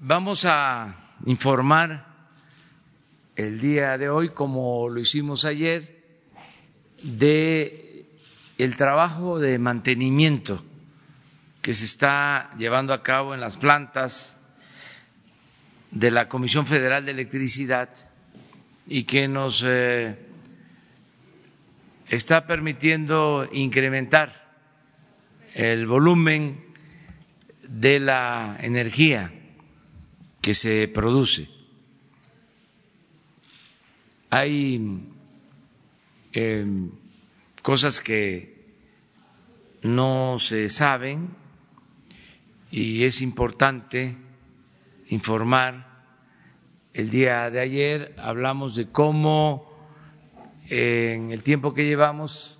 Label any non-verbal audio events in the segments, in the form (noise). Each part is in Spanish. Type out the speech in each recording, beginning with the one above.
vamos a informar el día de hoy, como lo hicimos ayer, de el trabajo de mantenimiento que se está llevando a cabo en las plantas de la Comisión Federal de Electricidad y que nos eh, está permitiendo incrementar el volumen de la energía que se produce. Hay eh, cosas que no se saben y es importante informar. El día de ayer hablamos de cómo en el tiempo que llevamos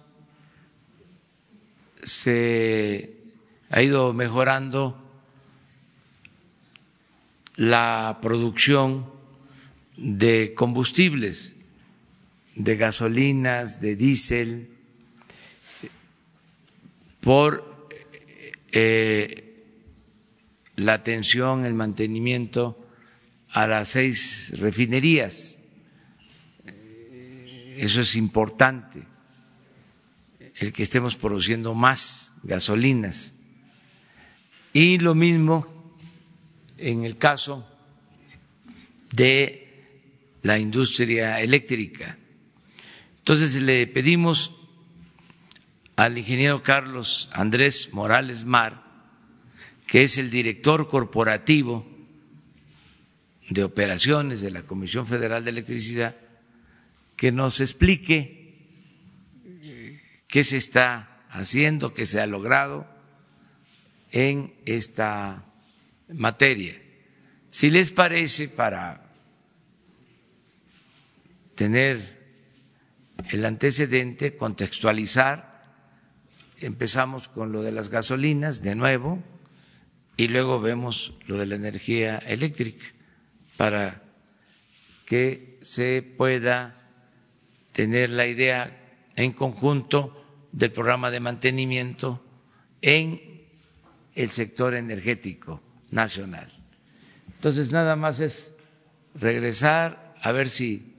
se ha ido mejorando la producción de combustibles, de gasolinas, de diésel, por eh, la atención, el mantenimiento a las seis refinerías. Eso es importante, el que estemos produciendo más gasolinas. Y lo mismo en el caso de la industria eléctrica. Entonces le pedimos al ingeniero Carlos Andrés Morales Mar, que es el director corporativo de operaciones de la Comisión Federal de Electricidad, que nos explique qué se está haciendo, qué se ha logrado en esta materia. Si les parece, para tener el antecedente, contextualizar, empezamos con lo de las gasolinas de nuevo y luego vemos lo de la energía eléctrica para que se pueda tener la idea en conjunto del programa de mantenimiento en el sector energético nacional. Entonces, nada más es regresar a ver si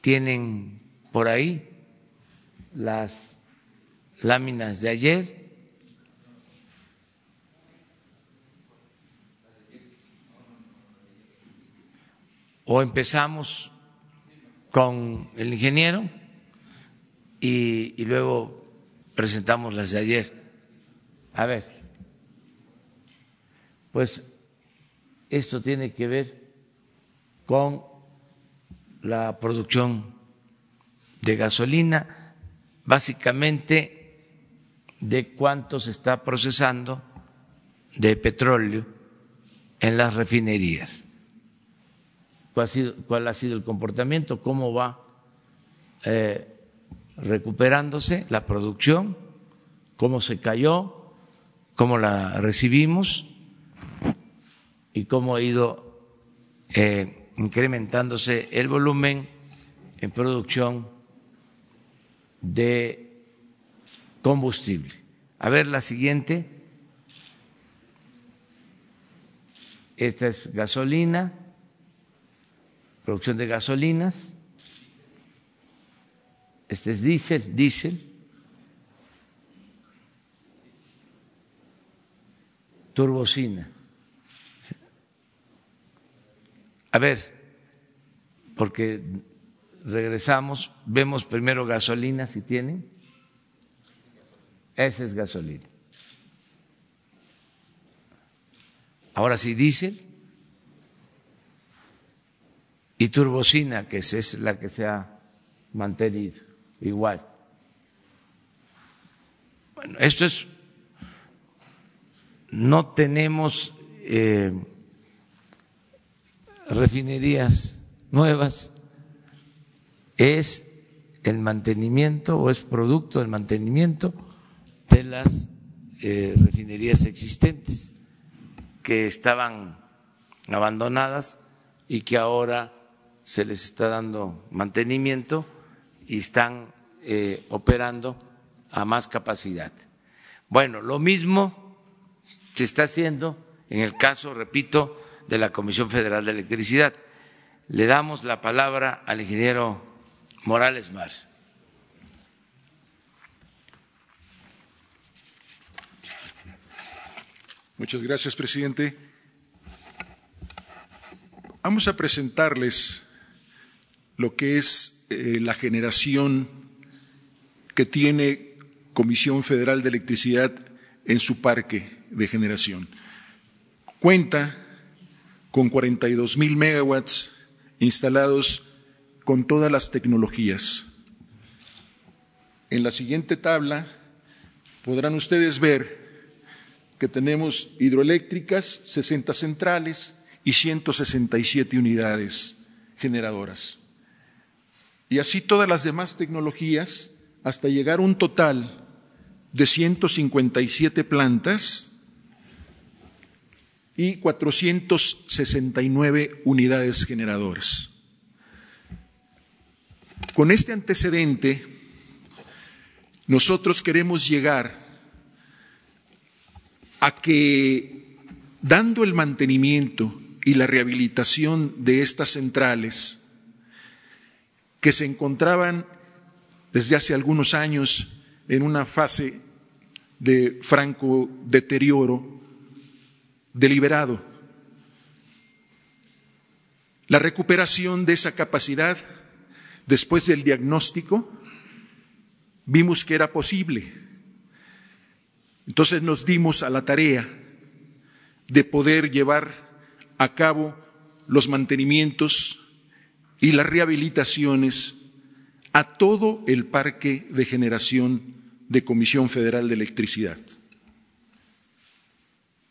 tienen por ahí las láminas de ayer. O empezamos con el ingeniero y, luego presentamos las de ayer. A ver, pues esto tiene que ver con la producción de gasolina, básicamente de cuánto se está procesando de petróleo en las refinerías. ¿Cuál ha sido, el comportamiento? ¿Cómo va eh, recuperándose la producción? ¿Cómo se cayó? ¿Cómo la recibimos? Y cómo ha ido eh, incrementándose el volumen en producción de combustible. A ver la siguiente. Esta es gasolina, producción de gasolinas. Este es diésel, diésel. Turbocina. A ver, porque regresamos, vemos primero gasolina si tienen. Esa es gasolina. Ahora sí, diésel y turbocina, que es la que se ha mantenido igual. Bueno, esto es, no tenemos eh, refinerías nuevas, es el mantenimiento o es producto del mantenimiento de las eh, refinerías existentes que estaban abandonadas y que ahora se les está dando mantenimiento y están eh, operando a más capacidad. Bueno, lo mismo se está haciendo en el caso, repito, de la Comisión Federal de Electricidad. Le damos la palabra al ingeniero Morales Mar. Muchas gracias, presidente. Vamos a presentarles lo que es eh, la generación que tiene Comisión Federal de Electricidad en su parque de generación. Cuenta con 42 mil megawatts instalados con todas las tecnologías. En la siguiente tabla podrán ustedes ver que tenemos hidroeléctricas, 60 centrales y 167 unidades generadoras. Y así todas las demás tecnologías hasta llegar a un total de 157 plantas y 469 unidades generadoras. Con este antecedente, nosotros queremos llegar a que, dando el mantenimiento y la rehabilitación de estas centrales, que se encontraban desde hace algunos años en una fase de franco deterioro deliberado. La recuperación de esa capacidad después del diagnóstico vimos que era posible. Entonces nos dimos a la tarea de poder llevar a cabo los mantenimientos y las rehabilitaciones a todo el parque de generación de Comisión Federal de Electricidad.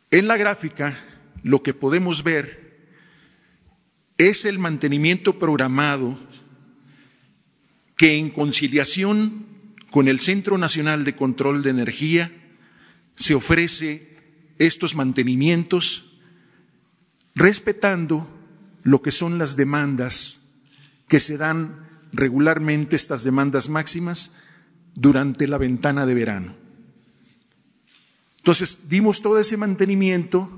En la gráfica lo que podemos ver es el mantenimiento programado que en conciliación con el Centro Nacional de Control de Energía se ofrece estos mantenimientos respetando lo que son las demandas que se dan regularmente estas demandas máximas durante la ventana de verano. Entonces, dimos todo ese mantenimiento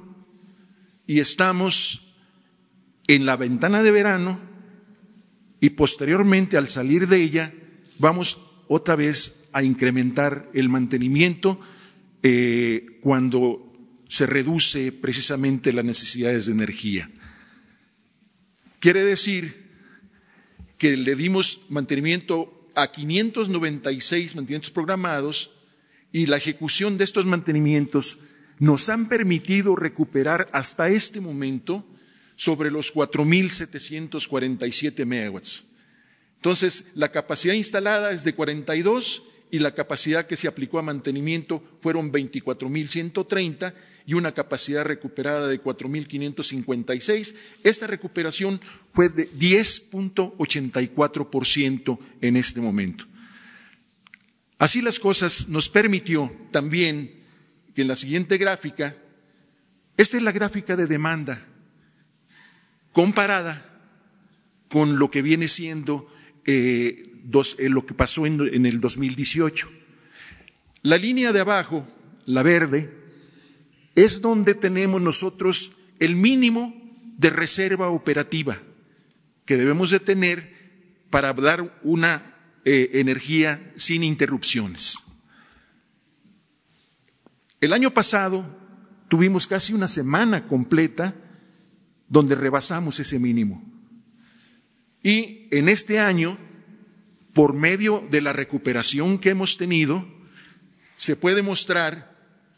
y estamos en la ventana de verano y posteriormente al salir de ella vamos otra vez a incrementar el mantenimiento eh, cuando se reduce precisamente las necesidades de energía. Quiere decir que le dimos mantenimiento a 596 mantenimientos programados y la ejecución de estos mantenimientos nos han permitido recuperar hasta este momento sobre los 4.747 megawatts. Entonces, la capacidad instalada es de 42 y la capacidad que se aplicó a mantenimiento fueron 24.130 y una capacidad recuperada de 4.556. Esta recuperación fue de 10.84% en este momento. Así las cosas nos permitió también que en la siguiente gráfica, esta es la gráfica de demanda comparada con lo que viene siendo eh, eh, lo que pasó en, en el 2018. La línea de abajo, la verde, es donde tenemos nosotros el mínimo de reserva operativa que debemos de tener para dar una eh, energía sin interrupciones. El año pasado tuvimos casi una semana completa donde rebasamos ese mínimo. Y en este año, por medio de la recuperación que hemos tenido, se puede mostrar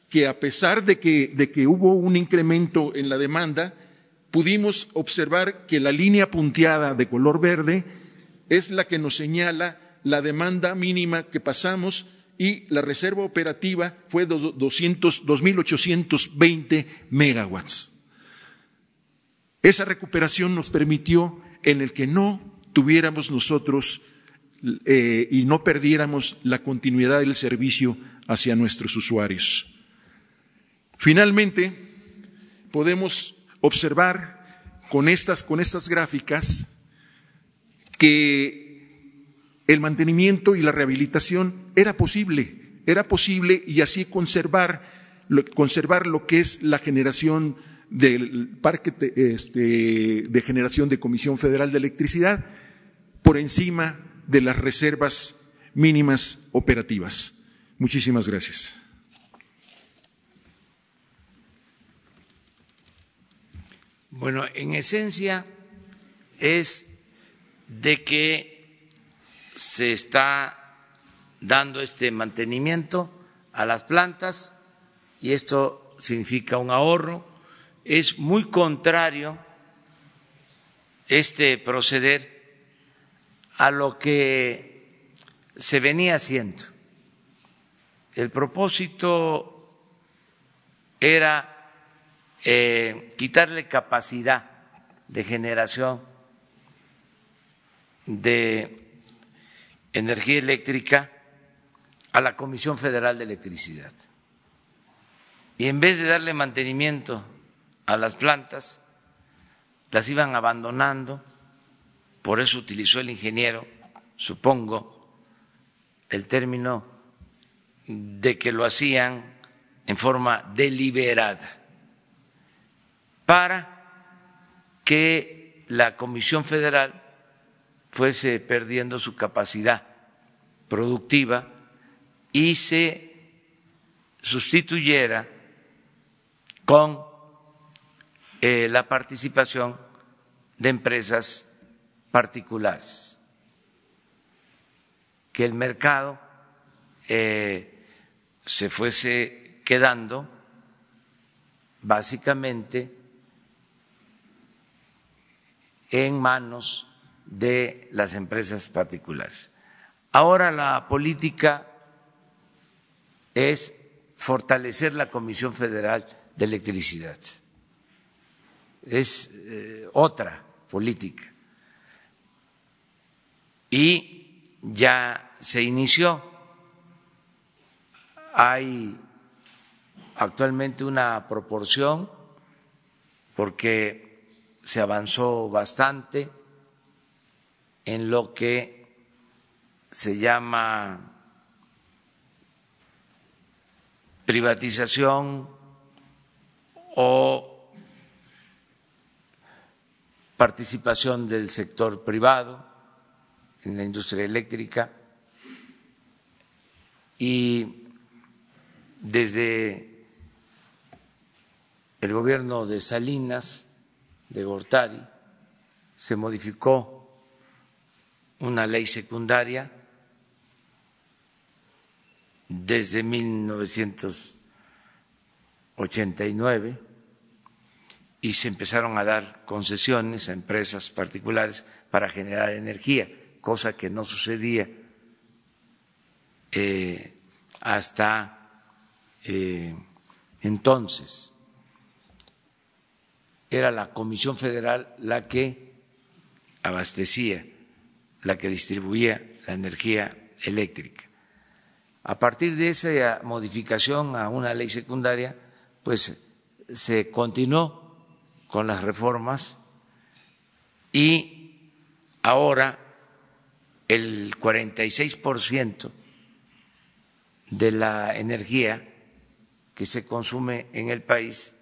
que a pesar de que, de que hubo un incremento en la demanda, pudimos observar que la línea punteada de color verde es la que nos señala la demanda mínima que pasamos y la reserva operativa fue de 2.820 megawatts. Esa recuperación nos permitió en el que no tuviéramos nosotros eh, y no perdiéramos la continuidad del servicio hacia nuestros usuarios. Finalmente, podemos observar con estas, con estas gráficas que el mantenimiento y la rehabilitación era posible, era posible y así conservar, conservar lo que es la generación del parque este, de generación de Comisión Federal de Electricidad por encima de las reservas mínimas operativas. Muchísimas gracias. Bueno, en esencia es de que se está dando este mantenimiento a las plantas y esto significa un ahorro. Es muy contrario este proceder a lo que se venía haciendo. El propósito era eh, quitarle capacidad de generación de energía eléctrica a la Comisión Federal de Electricidad. Y en vez de darle mantenimiento a las plantas, las iban abandonando, por eso utilizó el ingeniero, supongo, el término de que lo hacían en forma deliberada para que la Comisión Federal fuese perdiendo su capacidad productiva y se sustituyera con eh, la participación de empresas particulares, que el mercado eh, se fuese quedando básicamente en manos de las empresas particulares. Ahora la política es fortalecer la Comisión Federal de Electricidad. Es eh, otra política. Y ya se inició. Hay actualmente una proporción porque se avanzó bastante en lo que se llama privatización o participación del sector privado en la industria eléctrica. Y desde el gobierno de Salinas de Gortari, se modificó una ley secundaria desde 1989 y se empezaron a dar concesiones a empresas particulares para generar energía, cosa que no sucedía eh, hasta eh, entonces. Era la Comisión Federal la que abastecía, la que distribuía la energía eléctrica. A partir de esa modificación a una ley secundaria, pues se continuó con las reformas y ahora el 46% de la energía que se consume en el país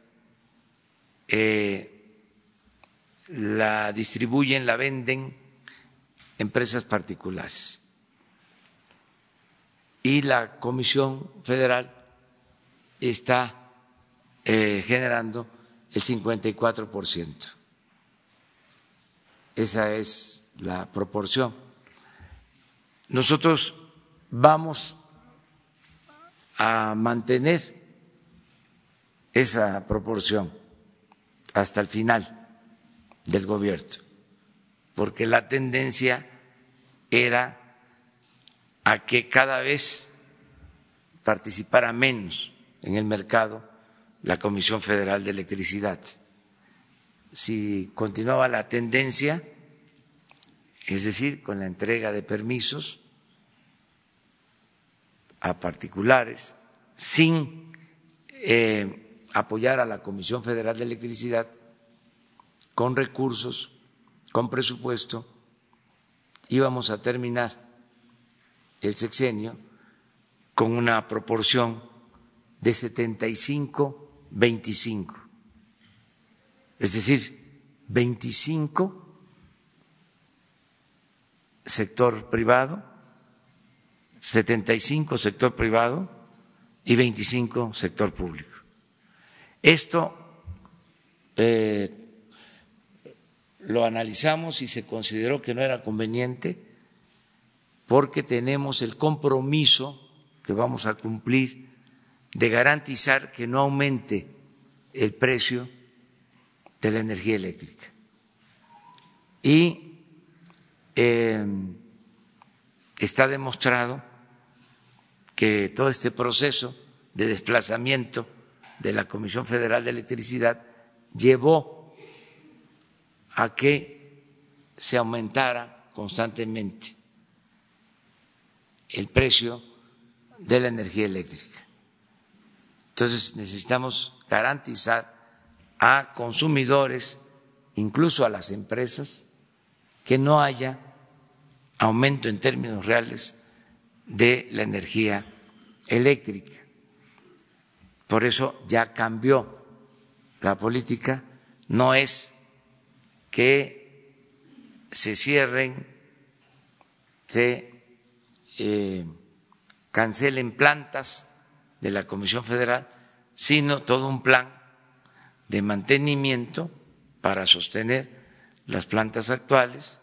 eh, la distribuyen, la venden empresas particulares. Y la Comisión Federal está eh, generando el 54%. Esa es la proporción. Nosotros vamos a mantener esa proporción hasta el final del gobierno, porque la tendencia era a que cada vez participara menos en el mercado la Comisión Federal de Electricidad. Si continuaba la tendencia, es decir, con la entrega de permisos a particulares, sin eh, apoyar a la Comisión Federal de Electricidad con recursos, con presupuesto, íbamos a terminar el sexenio con una proporción de 75-25. es decir, 25 sector privado, 75 sector privado y 25 sector público. Esto eh, lo analizamos y se consideró que no era conveniente porque tenemos el compromiso que vamos a cumplir de garantizar que no aumente el precio de la energía eléctrica. Y eh, está demostrado que todo este proceso de desplazamiento de la Comisión Federal de Electricidad llevó a que se aumentara constantemente el precio de la energía eléctrica. Entonces necesitamos garantizar a consumidores, incluso a las empresas, que no haya aumento en términos reales de la energía eléctrica. Por eso ya cambió la política, no es que se cierren, se eh, cancelen plantas de la Comisión Federal, sino todo un plan de mantenimiento para sostener las plantas actuales,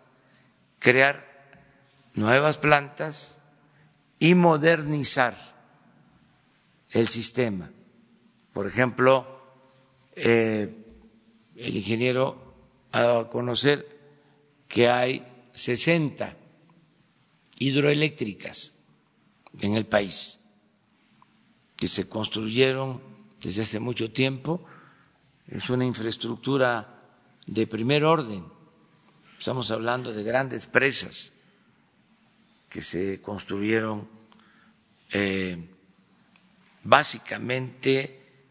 crear nuevas plantas y modernizar el sistema. Por ejemplo, eh, el ingeniero a conocer que hay 60 hidroeléctricas en el país que se construyeron desde hace mucho tiempo. Es una infraestructura de primer orden Estamos hablando de grandes presas que se construyeron eh, básicamente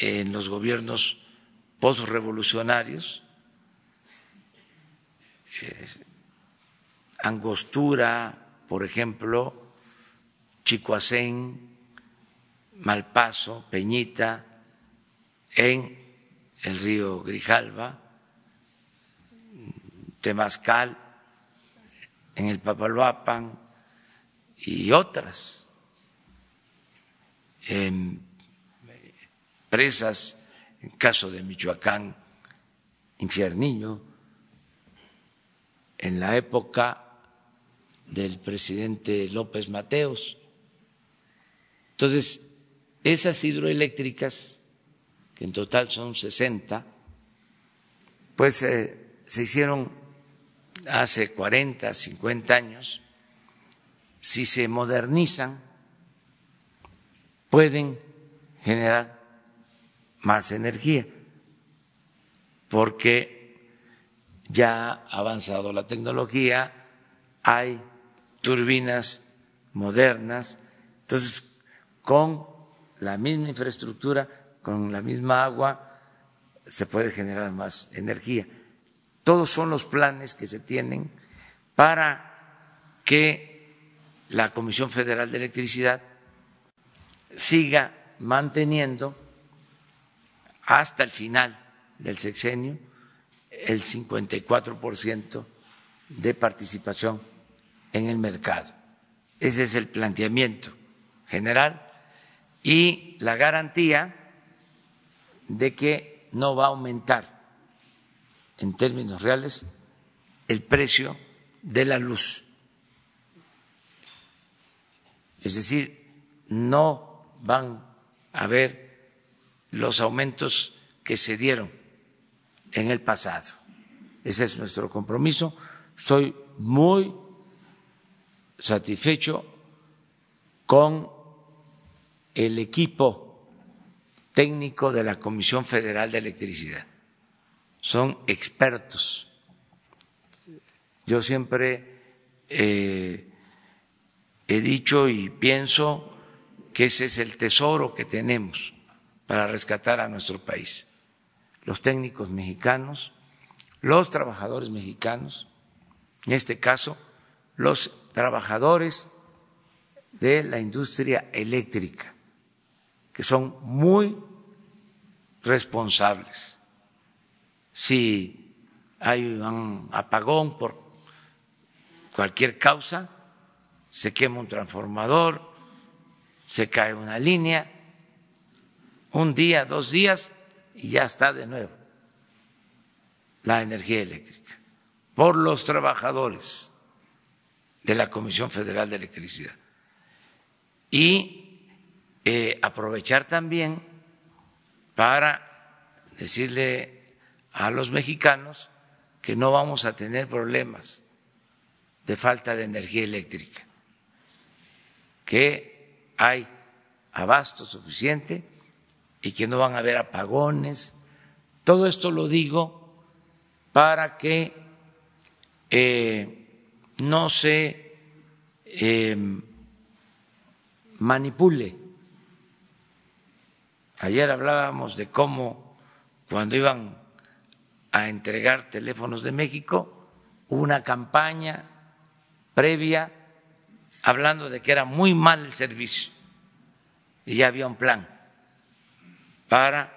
en los gobiernos postrevolucionarios, Angostura, por ejemplo, Chicoacén, Malpaso, Peñita, en el río Grijalva, Temazcal, en el Papaloapan y otras presas, en caso de Michoacán, Infiernillo, en la época del presidente López Mateos. Entonces, esas hidroeléctricas, que en total son 60, pues eh, se hicieron hace 40, 50 años, si se modernizan, pueden generar más energía, porque ya ha avanzado la tecnología, hay turbinas modernas, entonces con la misma infraestructura, con la misma agua, se puede generar más energía. Todos son los planes que se tienen para que la Comisión Federal de Electricidad siga manteniendo hasta el final del sexenio el 54% de participación en el mercado. Ese es el planteamiento general y la garantía de que no va a aumentar en términos reales el precio de la luz. Es decir, no van a haber los aumentos que se dieron en el pasado. Ese es nuestro compromiso. Soy muy satisfecho con el equipo técnico de la Comisión Federal de Electricidad son expertos. Yo siempre eh, he dicho y pienso que ese es el tesoro que tenemos para rescatar a nuestro país. Los técnicos mexicanos, los trabajadores mexicanos, en este caso, los trabajadores de la industria eléctrica, que son muy responsables. Si hay un apagón por cualquier causa, se quema un transformador, se cae una línea, un día, dos días y ya está de nuevo la energía eléctrica por los trabajadores de la Comisión Federal de Electricidad. Y eh, aprovechar también para decirle a los mexicanos que no vamos a tener problemas de falta de energía eléctrica, que hay abasto suficiente y que no van a haber apagones. Todo esto lo digo para que eh, no se eh, manipule. Ayer hablábamos de cómo cuando iban a entregar teléfonos de México, hubo una campaña previa hablando de que era muy mal el servicio y ya había un plan para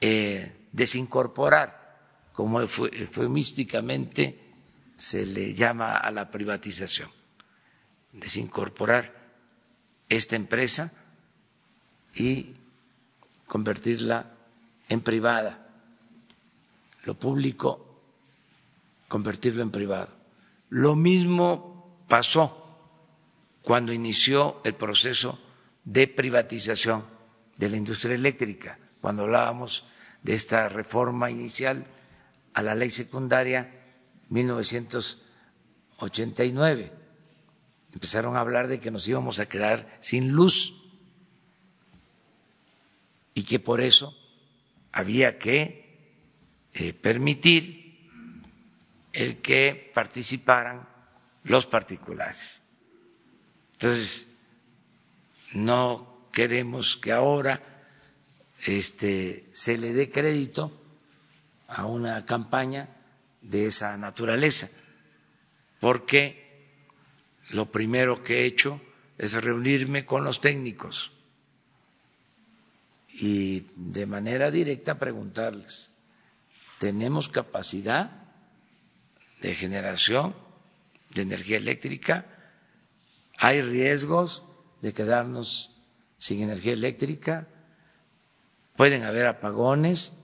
eh, desincorporar, como eufemísticamente se le llama a la privatización, desincorporar esta empresa y convertirla en privada, lo público convertirlo en privado. Lo mismo pasó cuando inició el proceso de privatización de la industria eléctrica, cuando hablábamos de esta reforma inicial a la ley secundaria 1989. Empezaron a hablar de que nos íbamos a quedar sin luz y que por eso había que eh, permitir el que participaran los particulares. Entonces, no queremos que ahora este, se le dé crédito a una campaña de esa naturaleza, porque lo primero que he hecho es reunirme con los técnicos y de manera directa preguntarles, ¿tenemos capacidad de generación de energía eléctrica? ¿Hay riesgos de quedarnos sin energía eléctrica? ¿Pueden haber apagones?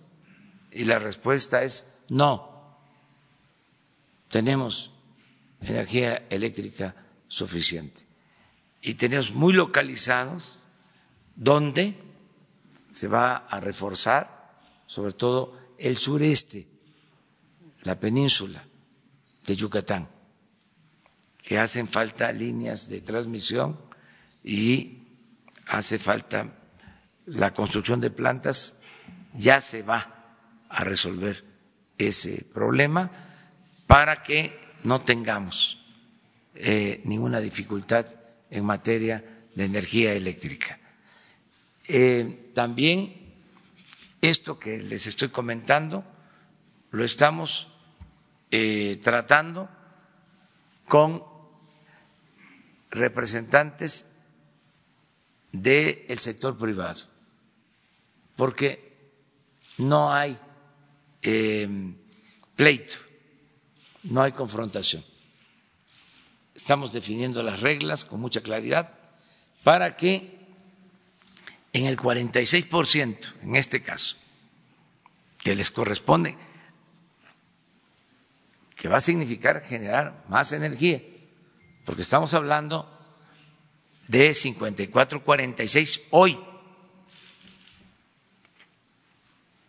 Y la respuesta es no. Tenemos energía eléctrica suficiente. Y tenemos muy localizados donde se va a reforzar, sobre todo el sureste, la península de Yucatán que hacen falta líneas de transmisión y hace falta la construcción de plantas, ya se va a resolver ese problema para que no tengamos eh, ninguna dificultad en materia de energía eléctrica. Eh, también esto que les estoy comentando lo estamos eh, tratando con representantes del sector privado, porque no hay eh, pleito, no hay confrontación. Estamos definiendo las reglas con mucha claridad para que en el 46%, en este caso, que les corresponde, que va a significar generar más energía, porque estamos hablando de 54-46 hoy.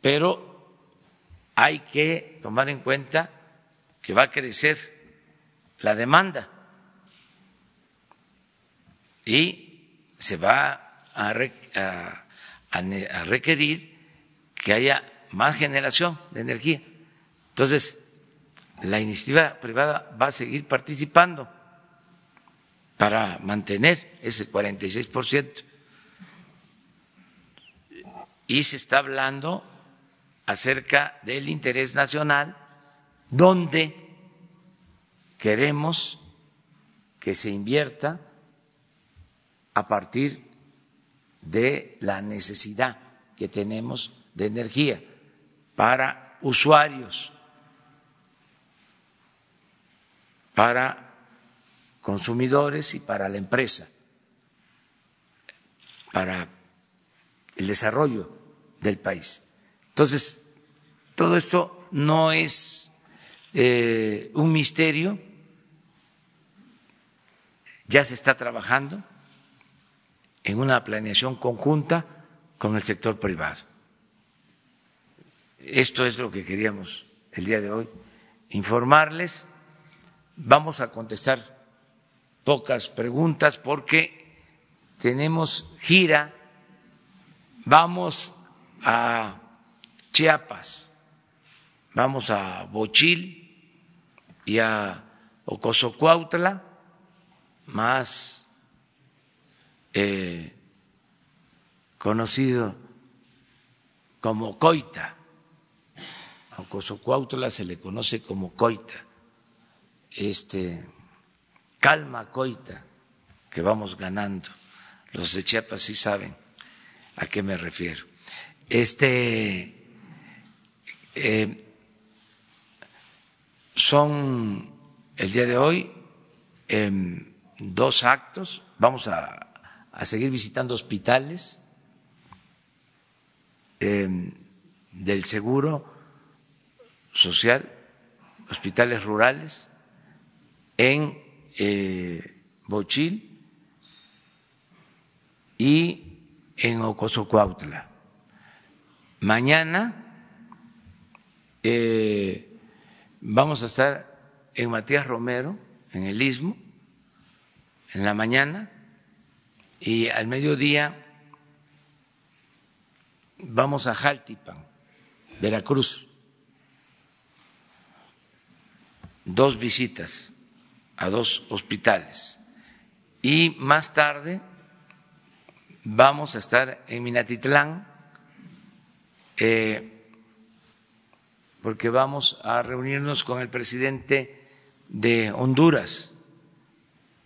Pero hay que tomar en cuenta que va a crecer la demanda y se va a, requerir que haya más generación de energía. Entonces, la iniciativa privada va a seguir participando para mantener ese 46%. Y se está hablando acerca del interés nacional, donde queremos que se invierta a partir de la necesidad que tenemos de energía para usuarios, para consumidores y para la empresa, para el desarrollo del país. Entonces, todo esto no es eh, un misterio, ya se está trabajando en una planeación conjunta con el sector privado. Esto es lo que queríamos el día de hoy, informarles. Vamos a contestar pocas preguntas porque tenemos gira, vamos a Chiapas, vamos a Bochil y a Ocosocuautla, más eh, conocido como Coita. A Ocosocuautla se le conoce como Coita. Este, calma Coita, que vamos ganando. Los de Chiapas sí saben a qué me refiero. Este, eh, son el día de hoy em, dos actos. Vamos a, seguir visitando hospitales em, del seguro social, hospitales rurales en eh, Bochil y en Ocosocuautla. Mañana eh, Vamos a estar en Matías Romero, en el Istmo, en la mañana, y al mediodía vamos a Jaltipan, Veracruz. Dos visitas a dos hospitales. Y más tarde vamos a estar en Minatitlán. Eh, porque vamos a reunirnos con el presidente de Honduras.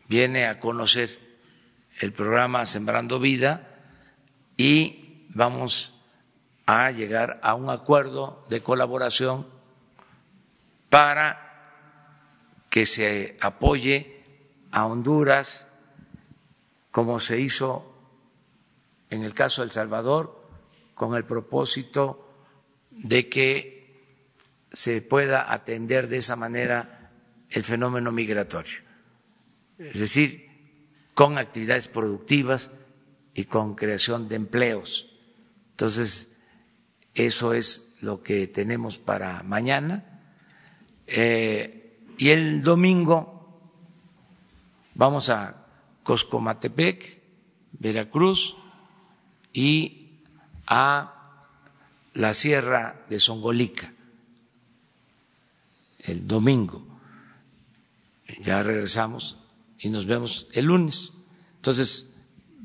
Viene a conocer el programa Sembrando Vida y vamos a llegar a un acuerdo de colaboración para que se apoye a Honduras como se hizo en el caso de El Salvador, con el propósito de que se pueda atender de esa manera el fenómeno migratorio. Es decir, con actividades productivas y con creación de empleos. Entonces, eso es lo que tenemos para mañana. Eh, y el domingo vamos a Coscomatepec, Veracruz y a la Sierra de Songolica el domingo. Ya regresamos y nos vemos el lunes. Entonces,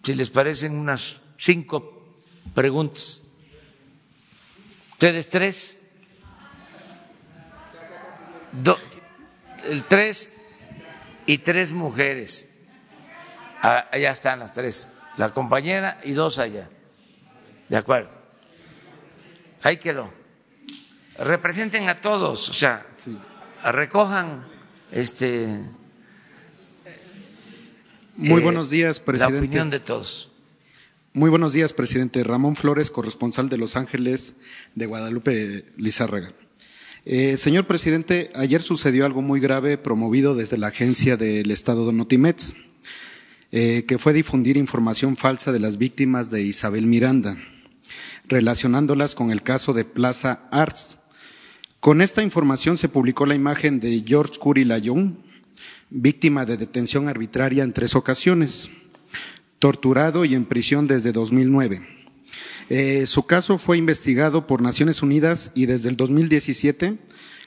si les parecen unas cinco preguntas. ¿Ustedes tres? El tres y tres mujeres. Ah, allá están las tres. La compañera y dos allá. ¿De acuerdo? Ahí quedó. Representen a todos, o sea, recojan este muy eh, buenos días, presidente. La opinión de todos. Muy buenos días, presidente. Ramón Flores, corresponsal de Los Ángeles de Guadalupe Lizárraga. Eh, señor presidente, ayer sucedió algo muy grave promovido desde la agencia del Estado de eh, que fue difundir información falsa de las víctimas de Isabel Miranda, relacionándolas con el caso de Plaza Arts, con esta información se publicó la imagen de George Curry Layón, víctima de detención arbitraria en tres ocasiones, torturado y en prisión desde 2009. Eh, su caso fue investigado por Naciones Unidas y desde el 2017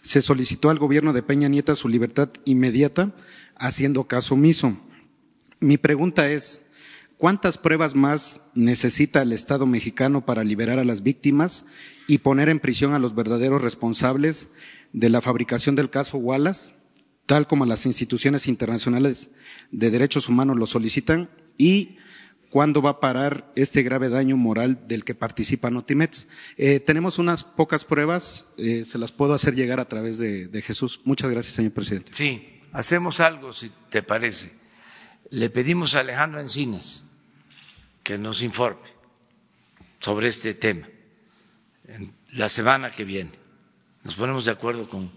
se solicitó al gobierno de Peña Nieta su libertad inmediata, haciendo caso omiso. Mi pregunta es, ¿cuántas pruebas más necesita el Estado mexicano para liberar a las víctimas y poner en prisión a los verdaderos responsables de la fabricación del caso Wallace, tal como las instituciones internacionales de derechos humanos lo solicitan, y cuándo va a parar este grave daño moral del que participa Notimex. Eh, tenemos unas pocas pruebas, eh, se las puedo hacer llegar a través de, de Jesús. Muchas gracias, señor presidente. Sí, hacemos algo, si te parece. Le pedimos a Alejandro Encinas que nos informe sobre este tema en la semana que viene. Nos ponemos de acuerdo con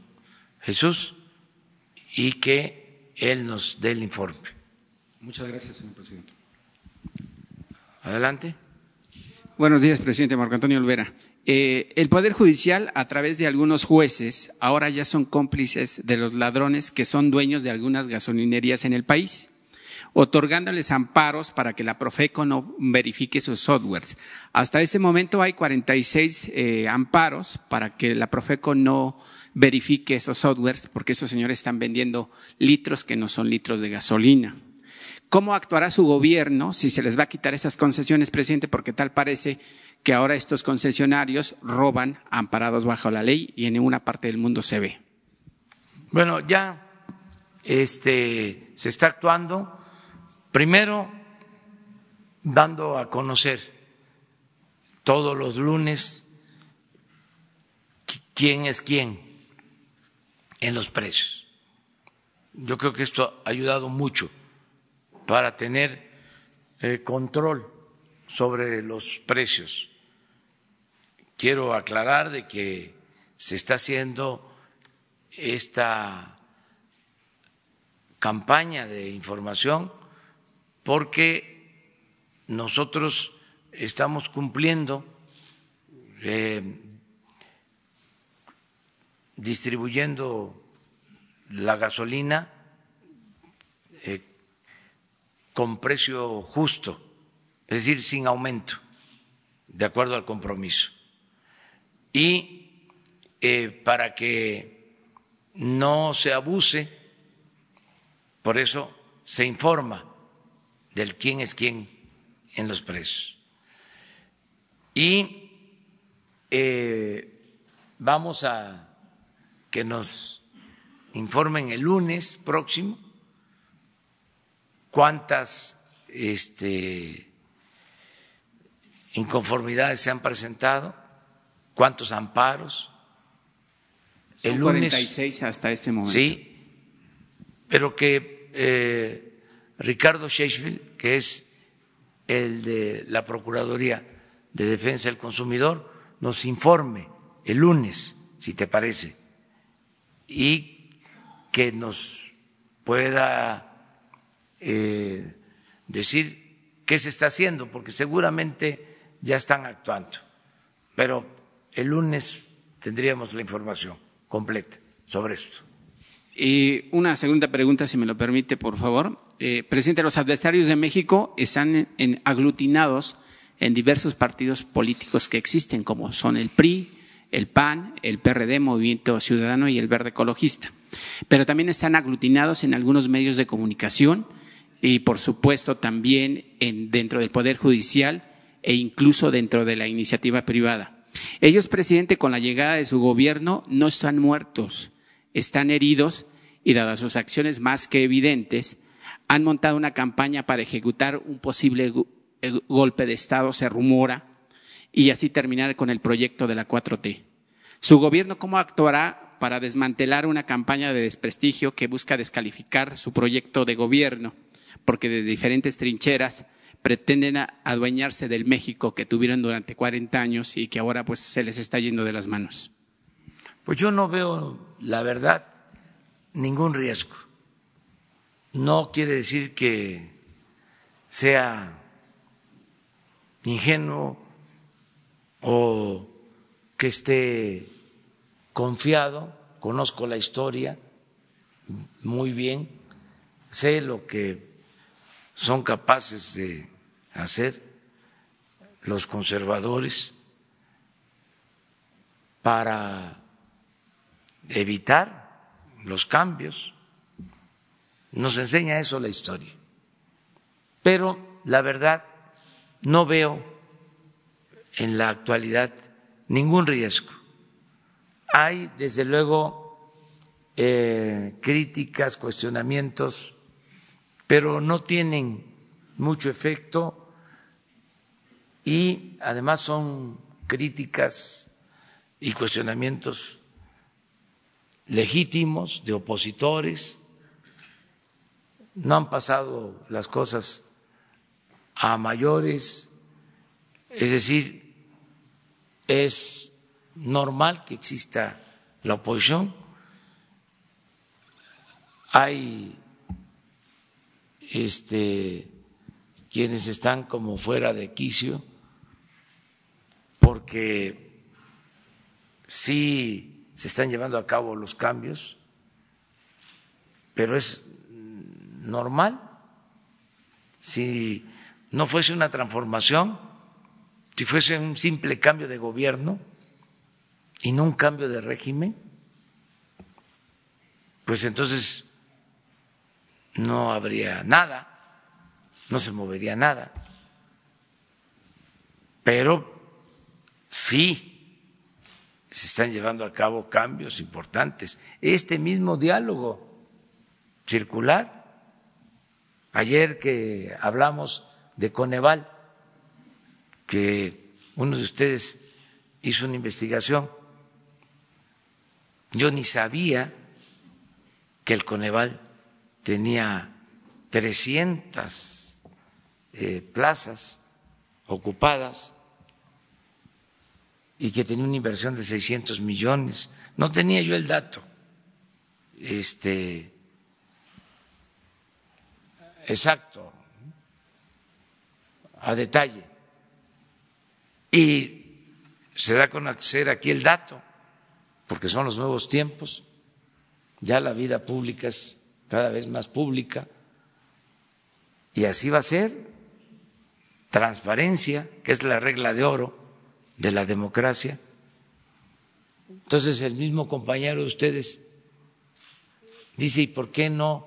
Jesús y que él nos dé el informe. Muchas gracias, señor presidente. Adelante. Buenos días, presidente Marco Antonio Olvera. Eh, el Poder Judicial, a través de algunos jueces, ahora ya son cómplices de los ladrones que son dueños de algunas gasolinerías en el país, otorgándoles amparos para que la Profeco no verifique sus softwares. Hasta ese momento hay 46 eh, amparos para que la Profeco no verifique esos softwares, porque esos señores están vendiendo litros que no son litros de gasolina. ¿Cómo actuará su gobierno si se les va a quitar esas concesiones, presidente? Porque tal parece que ahora estos concesionarios roban amparados bajo la ley y en ninguna parte del mundo se ve. Bueno, ya este, se está actuando, primero dando a conocer todos los lunes quién es quién en los precios. Yo creo que esto ha ayudado mucho para tener eh, control sobre los precios. Quiero aclarar de que se está haciendo esta campaña de información porque nosotros estamos cumpliendo eh, distribuyendo la gasolina eh, con precio justo, es decir, sin aumento, de acuerdo al compromiso. Y eh, para que no se abuse, por eso se informa del quién es quién en los precios. Y eh, vamos a que nos informen el lunes próximo cuántas este, inconformidades se han presentado, cuántos amparos. Son el lunes, 46 hasta este momento. Sí, pero que eh, Ricardo Sheffield, que es el de la Procuraduría de Defensa del Consumidor, nos informe el lunes, si te parece, y que nos pueda eh, decir qué se está haciendo, porque seguramente ya están actuando. Pero el lunes tendríamos la información completa sobre esto. Y una segunda pregunta, si me lo permite, por favor. Eh, presidente, los adversarios de México están aglutinados en diversos partidos políticos que existen, como son el PRI, el PAN, el PRD, Movimiento Ciudadano y el Verde Ecologista. Pero también están aglutinados en algunos medios de comunicación, y, por supuesto, también en, dentro del Poder Judicial e incluso dentro de la iniciativa privada. Ellos, presidente, con la llegada de su gobierno, no están muertos, están heridos y, dadas sus acciones más que evidentes, han montado una campaña para ejecutar un posible eh, golpe de Estado, se rumora, y así terminar con el proyecto de la 4T. ¿Su gobierno cómo actuará para desmantelar una campaña de desprestigio que busca descalificar su proyecto de gobierno? Porque de diferentes trincheras pretenden adueñarse del México que tuvieron durante 40 años y que ahora pues se les está yendo de las manos. Pues yo no veo, la verdad, ningún riesgo. No quiere decir que sea ingenuo o que esté confiado, conozco la historia muy bien, sé lo que son capaces de hacer los conservadores para evitar los cambios. Nos enseña eso la historia. Pero la verdad, no veo en la actualidad ningún riesgo. Hay, desde luego, eh, críticas, cuestionamientos pero no tienen mucho efecto y además son críticas y cuestionamientos legítimos de opositores. No han pasado las cosas a mayores, es decir, es normal que exista la oposición. Hay este, quienes están como fuera de quicio porque sí se están llevando a cabo los cambios, pero es normal. Si no fuese una transformación, si fuese un simple cambio de gobierno y no un cambio de régimen, pues entonces no habría nada, no se movería nada. Pero sí se están llevando a cabo cambios importantes. Este mismo diálogo circular, ayer que hablamos de Coneval, que uno de ustedes hizo una investigación, yo ni sabía que el Coneval tenía 300 eh, plazas ocupadas y que tenía una inversión de 600 millones. No tenía yo el dato este, exacto, a detalle. Y se da a conocer aquí el dato, porque son los nuevos tiempos, ya la vida pública es cada vez más pública. Y así va a ser. Transparencia, que es la regla de oro de la democracia. Entonces el mismo compañero de ustedes dice, ¿y por qué no,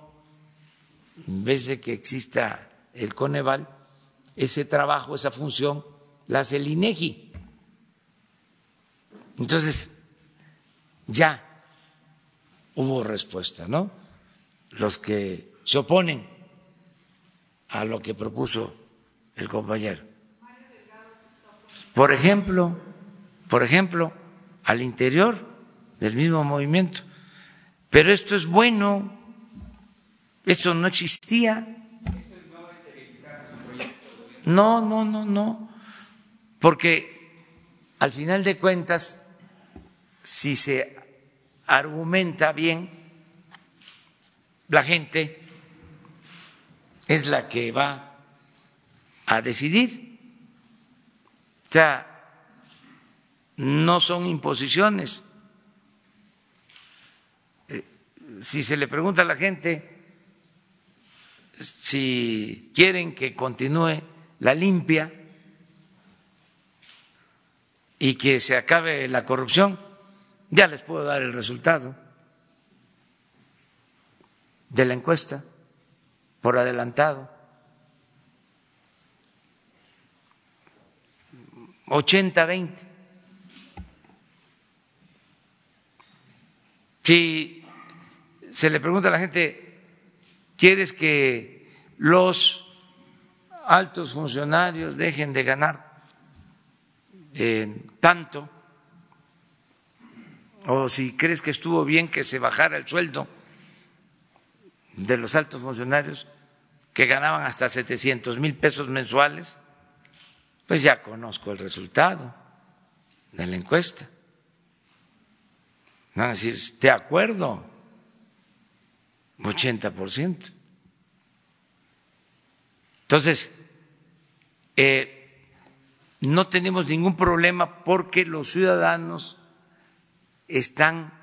en vez de que exista el Coneval, ese trabajo, esa función, la hace el INEGI? Entonces, ya hubo respuesta, ¿no? Los que se oponen a lo que propuso el compañero. Por ejemplo, por ejemplo, al interior del mismo movimiento. Pero esto es bueno, esto no existía. No, no, no, no, porque al final de cuentas, si se argumenta bien, la gente es la que va a decidir. O sea, no son imposiciones. Eh, si se le pregunta a la gente si quieren que continúe la limpia y que se acabe la corrupción, ya les puedo dar el resultado de la encuesta por adelantado. 80-20. Si se le pregunta a la gente, ¿quieres que los altos funcionarios dejen de ganar tanto? O si crees que estuvo bien que se bajara el sueldo de los altos funcionarios que ganaban hasta 700 mil pesos mensuales, pues ya conozco el resultado de la encuesta. Van a decir, de acuerdo, 80%. Entonces, eh, no tenemos ningún problema porque los ciudadanos están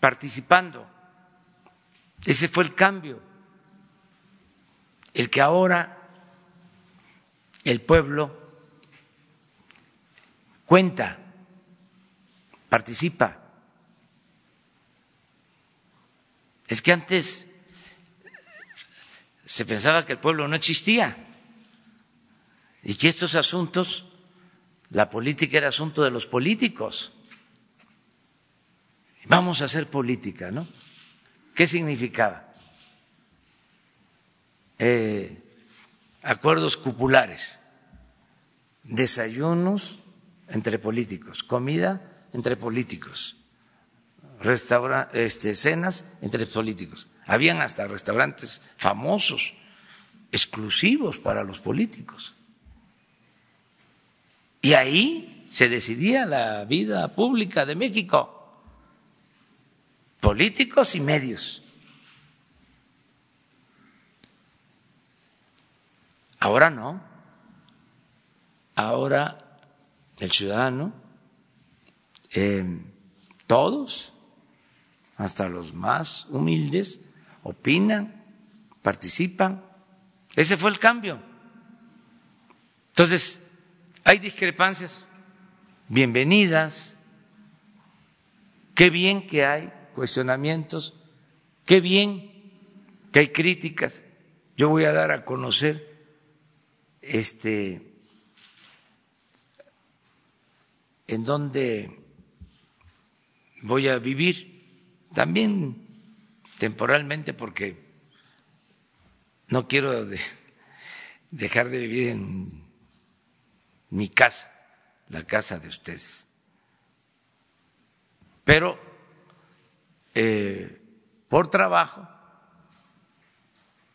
participando. Ese fue el cambio, el que ahora el pueblo cuenta, participa. Es que antes se pensaba que el pueblo no existía y que estos asuntos, la política era asunto de los políticos. Vamos a hacer política, ¿no? ¿Qué significaba? Eh, acuerdos cupulares desayunos entre políticos, comida entre políticos, restaura, este, cenas entre políticos. Habían hasta restaurantes famosos, exclusivos para los políticos. Y ahí se decidía la vida pública de México, políticos y medios. Ahora no. Ahora el ciudadano, eh, todos, hasta los más humildes, opinan, participan. Ese fue el cambio. Entonces, hay discrepancias, bienvenidas, qué bien que hay cuestionamientos, qué bien que hay críticas. Yo voy a dar a conocer este en dónde voy a vivir, también temporalmente porque no quiero (laughs) dejar de vivir en mi casa, la casa de ustedes. Pero eh, por trabajo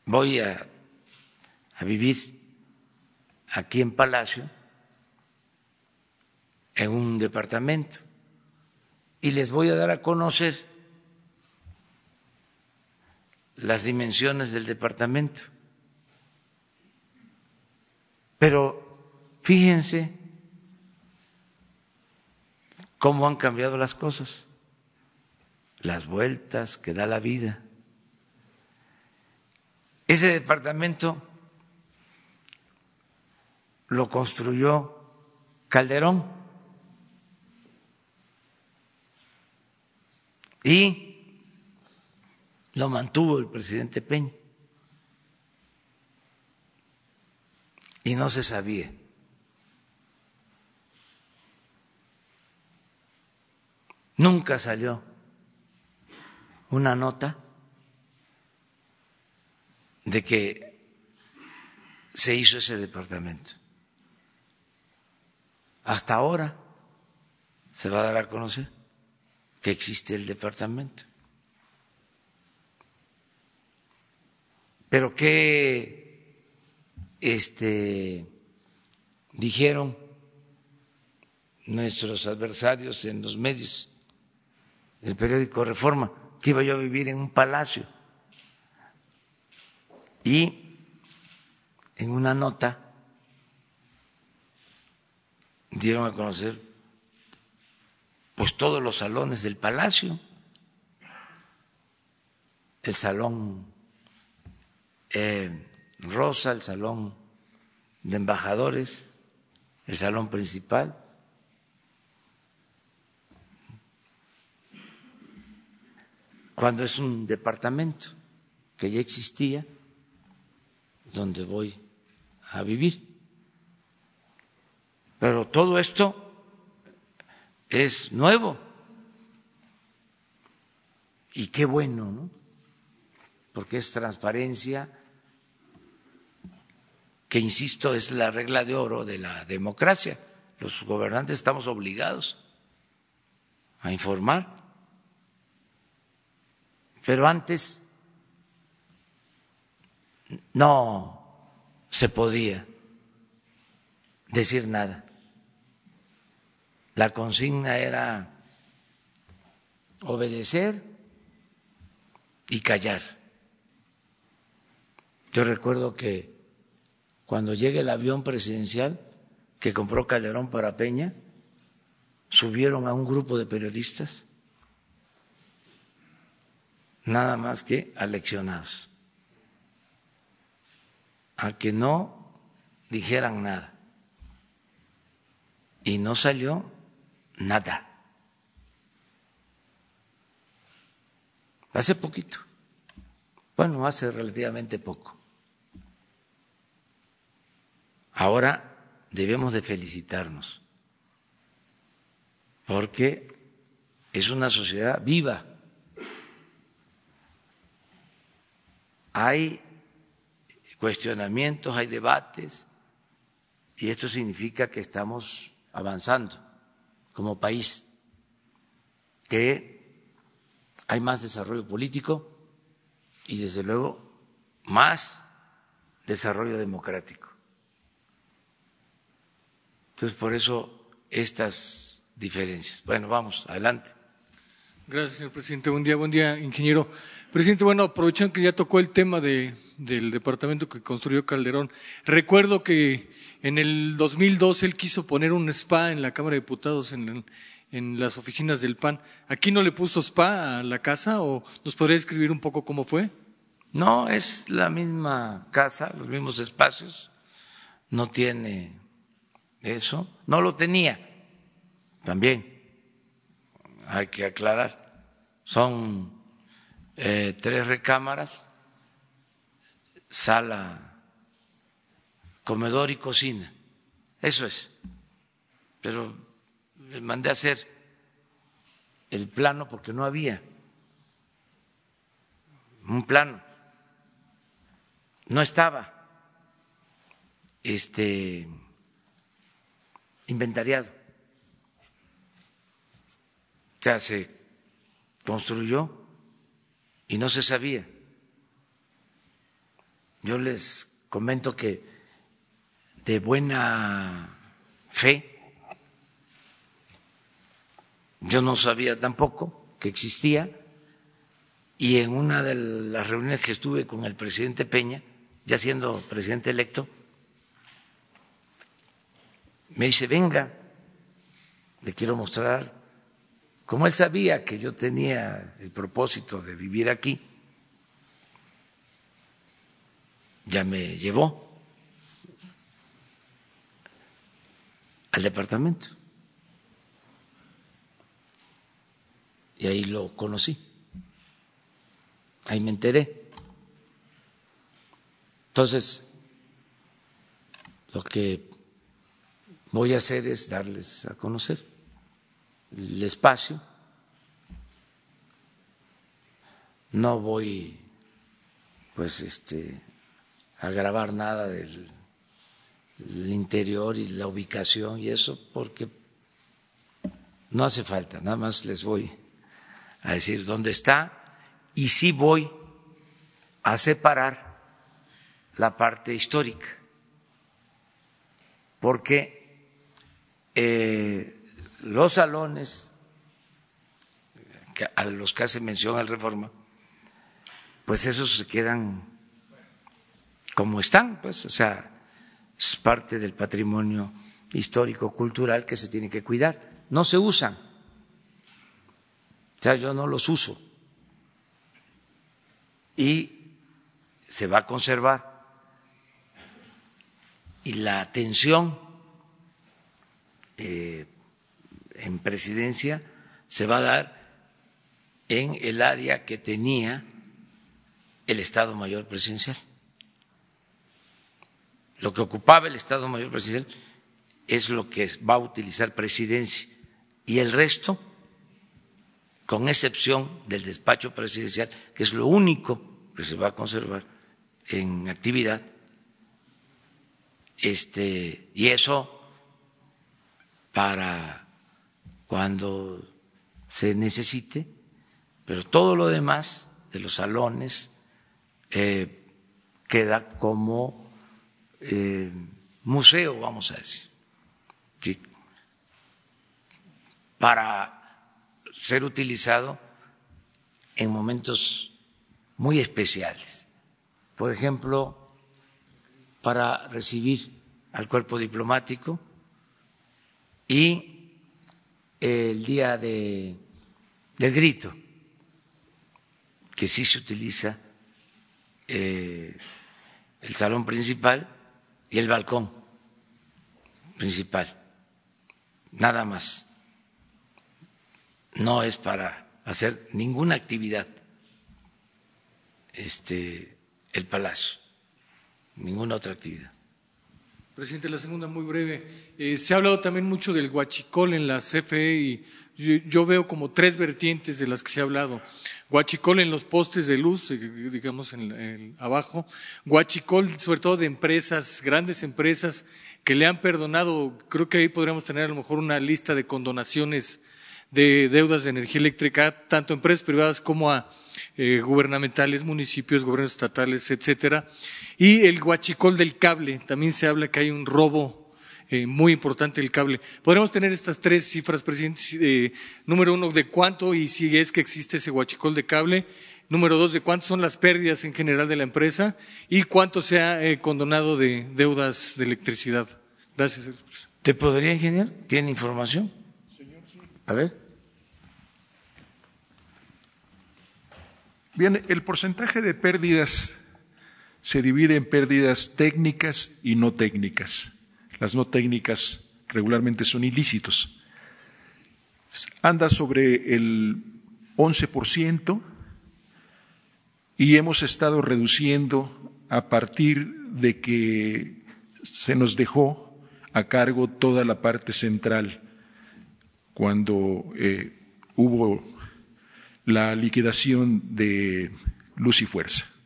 voy a, a vivir aquí en Palacio en un departamento y les voy a dar a conocer las dimensiones del departamento. Pero fíjense cómo han cambiado las cosas, las vueltas que da la vida. Ese departamento lo construyó Calderón Y lo mantuvo el presidente Peña. Y no se sabía. Nunca salió una nota de que se hizo ese departamento. Hasta ahora se va a dar a conocer que existe el departamento. Pero qué este dijeron nuestros adversarios en los medios del periódico Reforma iba yo a vivir en un palacio y en una nota dieron a conocer pues todos los salones del palacio, el salón eh, rosa, el salón de embajadores, el salón principal. Cuando es un departamento que ya existía, donde voy a vivir. Pero todo esto es nuevo. Y qué bueno, ¿no? Porque es transparencia, que insisto, es la regla de oro de la democracia. Los gobernantes estamos obligados a informar. Pero antes no se podía decir nada la consigna era obedecer y callar. Yo recuerdo que cuando llega el avión presidencial que compró Calderón para Peña, subieron a un grupo de periodistas, nada más que aleccionados, a que no dijeran nada. Y no salió nada. Hace poquito, bueno, hace relativamente poco. Ahora debemos de felicitarnos, porque es una sociedad viva. Hay cuestionamientos, hay debates, Y esto significa que estamos avanzando como país, que hay más desarrollo político y desde luego más desarrollo democrático. Entonces, por eso estas diferencias. Bueno, vamos, adelante. Gracias, señor presidente. Buen día, buen día, ingeniero. Presidente, bueno, aprovechando que ya tocó el tema de, del departamento que construyó Calderón, recuerdo que en el 2002 él quiso poner un spa en la Cámara de Diputados, en, en las oficinas del PAN. ¿Aquí no le puso spa a la casa o nos podría escribir un poco cómo fue? No, es la misma casa, los mismos espacios, no tiene eso, no lo tenía también, hay que aclarar. Son eh, tres recámaras, sala, comedor y cocina, eso es. Pero mandé a hacer el plano porque no había un plano no estaba este inventariado. Sea, se construyó y no se sabía. Yo les comento que de buena fe, yo no sabía tampoco que existía y en una de las reuniones que estuve con el presidente Peña, ya siendo presidente electo, me dice, venga, le quiero mostrar, como él sabía que yo tenía el propósito de vivir aquí, ya me llevó al departamento. Y ahí lo conocí. Ahí me enteré. Entonces, lo que voy a hacer es darles a conocer el espacio. No voy, pues, este, a grabar nada del, interior y la ubicación y eso, porque no hace falta. Nada más les voy a decir dónde está y sí voy a separar la parte histórica, porque eh, los salones a los que hace mención al reforma, pues esos se quedan como están, pues, o sea, es parte del patrimonio histórico cultural que se tiene que cuidar. No se usan, o sea, yo no los uso. Y se va a conservar. Y la atención eh, en presidencia se va a dar en el área que tenía el Estado Mayor Presidencial. Lo que ocupaba el Estado Mayor Presidencial es lo que va a utilizar presidencia y el resto, con excepción del despacho presidencial, que es lo único que se va a conservar en actividad, este, y eso para cuando se necesite, pero todo lo demás de los salones eh, queda como eh, museo, vamos a decir, para ser utilizado en momentos muy especiales. Por ejemplo, para recibir al cuerpo diplomático y el día de, del grito, que sí se utiliza eh, el salón principal y el balcón principal, nada más. No es para hacer ninguna actividad este, el palacio ninguna otra actividad. Presidente, la segunda muy breve. Eh, se ha hablado también mucho del guachicol en la CFE y yo, veo como tres vertientes de las que se ha hablado. Guachicol en los postes de luz, eh, digamos en, abajo. Guachicol sobre todo de empresas, grandes empresas que le han perdonado. Creo que ahí podríamos tener a lo mejor una lista de condonaciones de deudas de energía eléctrica, tanto a empresas privadas como a eh, gubernamentales, municipios, gobiernos estatales, etcétera. Y el guachicol del cable, también se habla que hay un robo eh, muy importante el cable. Podríamos tener estas tres cifras, presidente. Eh, número uno, de cuánto y si es que existe ese guachicol de cable. Número dos, de cuántas son las pérdidas en general de la empresa y cuánto se ha eh, condonado de deudas de electricidad. Gracias, ¿Te podría, ingeniero? ¿Tiene información? Señor, sí. A ver. Bien, el porcentaje de pérdidas se divide en pérdidas técnicas y no técnicas. Las no técnicas regularmente son ilícitos. Anda sobre el 11% y hemos estado reduciendo a partir de que se nos dejó a cargo toda la parte central cuando eh, hubo la liquidación de Luz y Fuerza.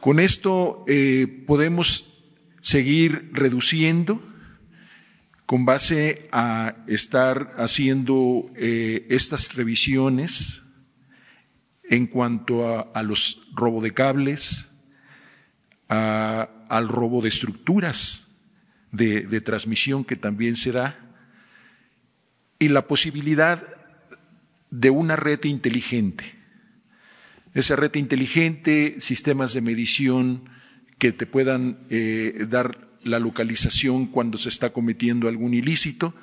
Con esto eh, podemos seguir reduciendo con base a estar haciendo eh, estas revisiones en cuanto a, los robo de cables, al robo de estructuras de, de transmisión que también se da, y la posibilidad de una red inteligente. Esa red inteligente, sistemas de medición, que te puedan eh, dar la localización cuando se está cometiendo algún ilícito,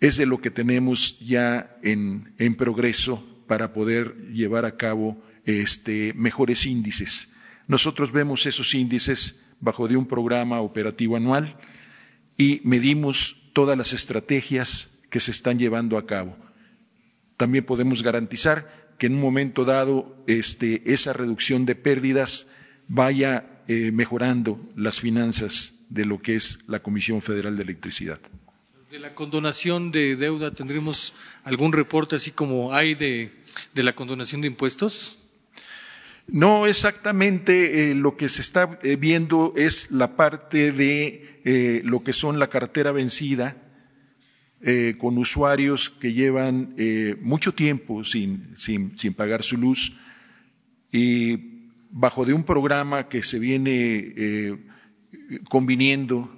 es de lo que tenemos ya en, progreso para poder llevar a cabo este, mejores índices. Nosotros vemos esos índices bajo de un programa operativo anual y medimos todas las estrategias que se están llevando a cabo. También podemos garantizar que en un momento dado este, esa reducción de pérdidas vaya eh, mejorando las finanzas de lo que es la Comisión Federal de Electricidad. De la condonación de deuda, ¿tendremos algún reporte así como hay de, la condonación de impuestos? No exactamente, eh, lo que se está eh, viendo es la parte de lo que son la cartera vencida con usuarios que llevan mucho tiempo sin, sin, sin pagar su luz. Y bajo de un programa que se viene eh, conviniendo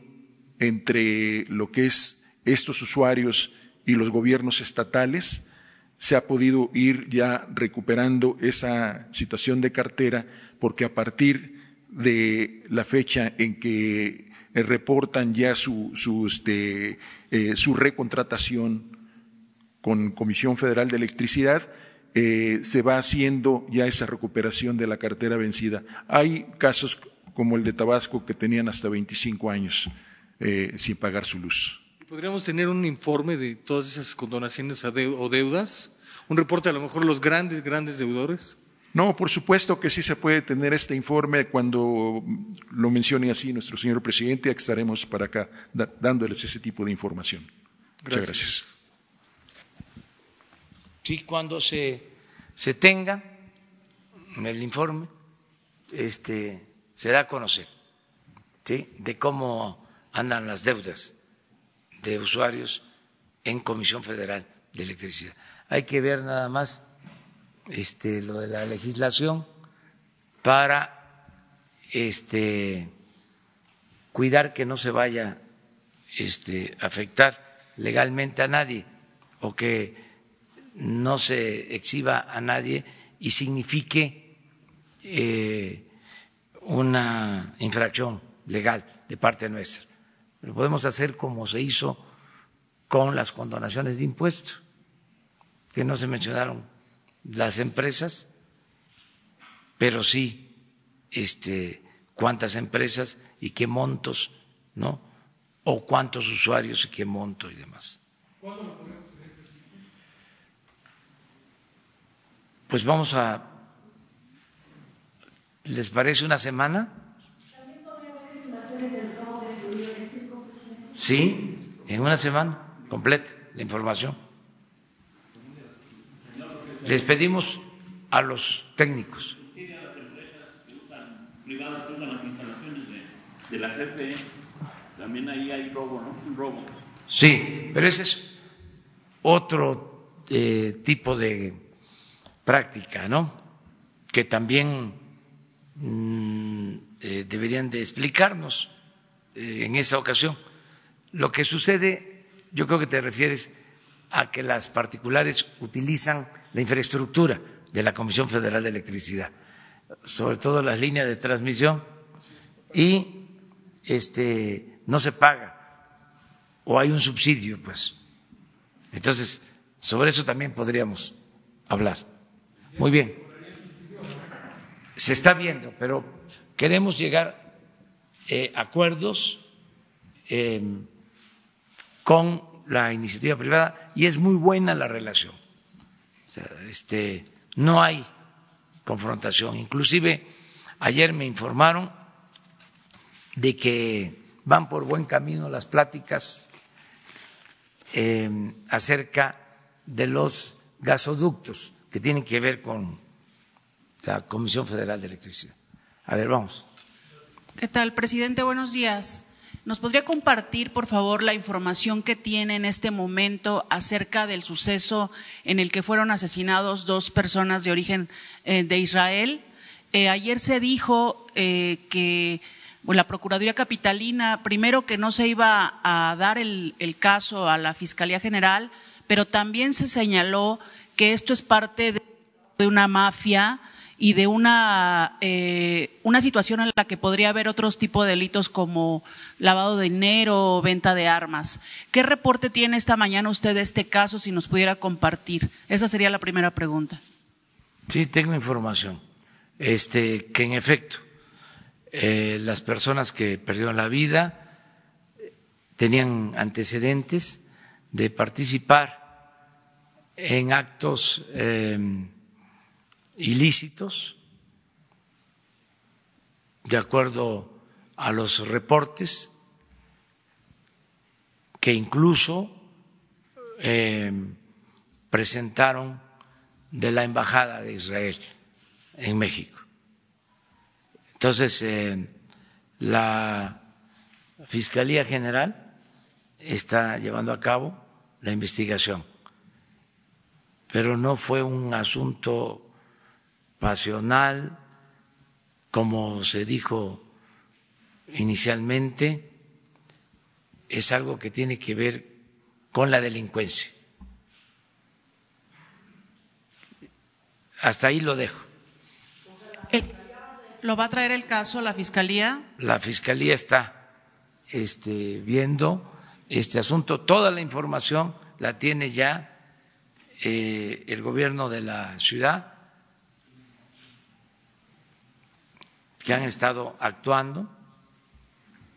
entre lo que es estos usuarios y los gobiernos estatales, se ha podido ir ya recuperando esa situación de cartera porque a partir de la fecha en que reportan ya su, su, este, eh, su recontratación con Comisión Federal de Electricidad, eh, se va haciendo ya esa recuperación de la cartera vencida. Hay casos como el de Tabasco que tenían hasta 25 años eh, sin pagar su luz. ¿Podríamos tener un informe de todas esas condonaciones o deudas? ¿Un reporte a lo mejor los grandes, grandes deudores? No, por supuesto que sí se puede tener este informe cuando lo mencione así nuestro señor presidente, estaremos para acá dándoles ese tipo de información. Muchas gracias. Sí, cuando se, se tenga el informe, este, se da a conocer ¿sí? de cómo andan las deudas de usuarios en Comisión Federal de Electricidad. Hay que ver nada más este, lo de la legislación para este, cuidar que no se vaya este, a afectar legalmente a nadie o que no se exhiba a nadie y signifique eh, una infracción legal de parte nuestra. Lo podemos hacer como se hizo con las condonaciones de impuestos, que no se mencionaron las empresas, pero sí este, cuántas empresas y qué montos, ¿no? O cuántos usuarios y qué monto y demás. pues vamos a, ¿les parece una semana? De Sí, en una semana completa la información. Les pedimos a los técnicos. de la también ahí hay robo, ¿no? Robo. Sí, pero ese es otro eh, tipo de práctica, ¿no? Que también mm, eh, deberían de explicarnos eh, en esa ocasión. Lo que sucede, yo creo que te refieres a que las particulares utilizan la infraestructura de la Comisión Federal de Electricidad, sobre todo las líneas de transmisión, y este, no se paga o hay un subsidio, pues. Entonces, sobre eso también podríamos hablar. Muy bien. Se está viendo, pero queremos llegar eh, a acuerdos eh, con la iniciativa privada y es muy buena la relación. Este, no hay confrontación. Inclusive ayer me informaron de que van por buen camino las pláticas eh, acerca de los gasoductos que tienen que ver con la Comisión Federal de Electricidad. A ver, vamos. ¿Qué tal, presidente? Buenos días. ¿Nos podría compartir, por favor, la información que tiene en este momento acerca del suceso en el que fueron asesinados dos personas de origen eh, de Israel? Eh, ayer se dijo que la Procuraduría Capitalina, primero que no se iba a dar el, caso a la Fiscalía General, pero también se señaló que esto es parte de, una mafia y de una, eh, una situación en la que podría haber otros tipos de delitos como lavado de dinero o venta de armas. ¿Qué reporte tiene esta mañana usted de este caso, si nos pudiera compartir? Esa sería la primera pregunta. Sí, tengo información. Este, que en efecto eh, las personas que perdieron la vida tenían antecedentes de participar en actos em, ilícitos, de acuerdo a los reportes, que incluso em, presentaron de la Embajada de Israel en México. Entonces, eh, la Fiscalía General está llevando a cabo la investigación, pero no fue un asunto pasional, como se dijo inicialmente, es algo que tiene que ver con la delincuencia. Hasta ahí lo dejo. ¿Lo va a traer el caso la Fiscalía? La Fiscalía está este, viendo este asunto. Toda la información la tiene ya eh, el gobierno de la ciudad, que han estado actuando,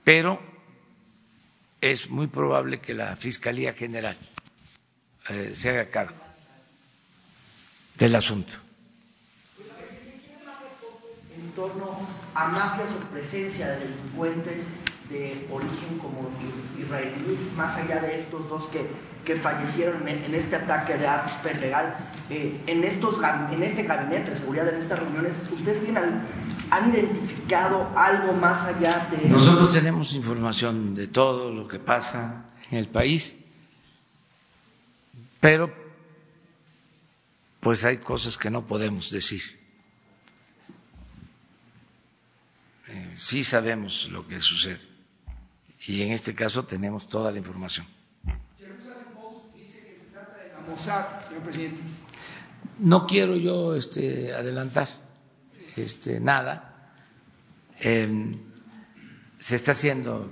pero es muy probable que la Fiscalía General eh, se haga cargo del asunto. En torno a mafias o presencia de delincuentes de origen como israelíes, más allá de estos dos que, que fallecieron en, este ataque de armas legal, eh, en, en este gabinete de seguridad, en estas reuniones, ¿ustedes tienen, han identificado algo más allá de... Nosotros tenemos información de todo lo que pasa en el país, pero pues hay cosas que no podemos decir. sí sabemos lo que sucede y en este caso tenemos toda la información. No quiero yo este, adelantar este, nada. Em, se está haciendo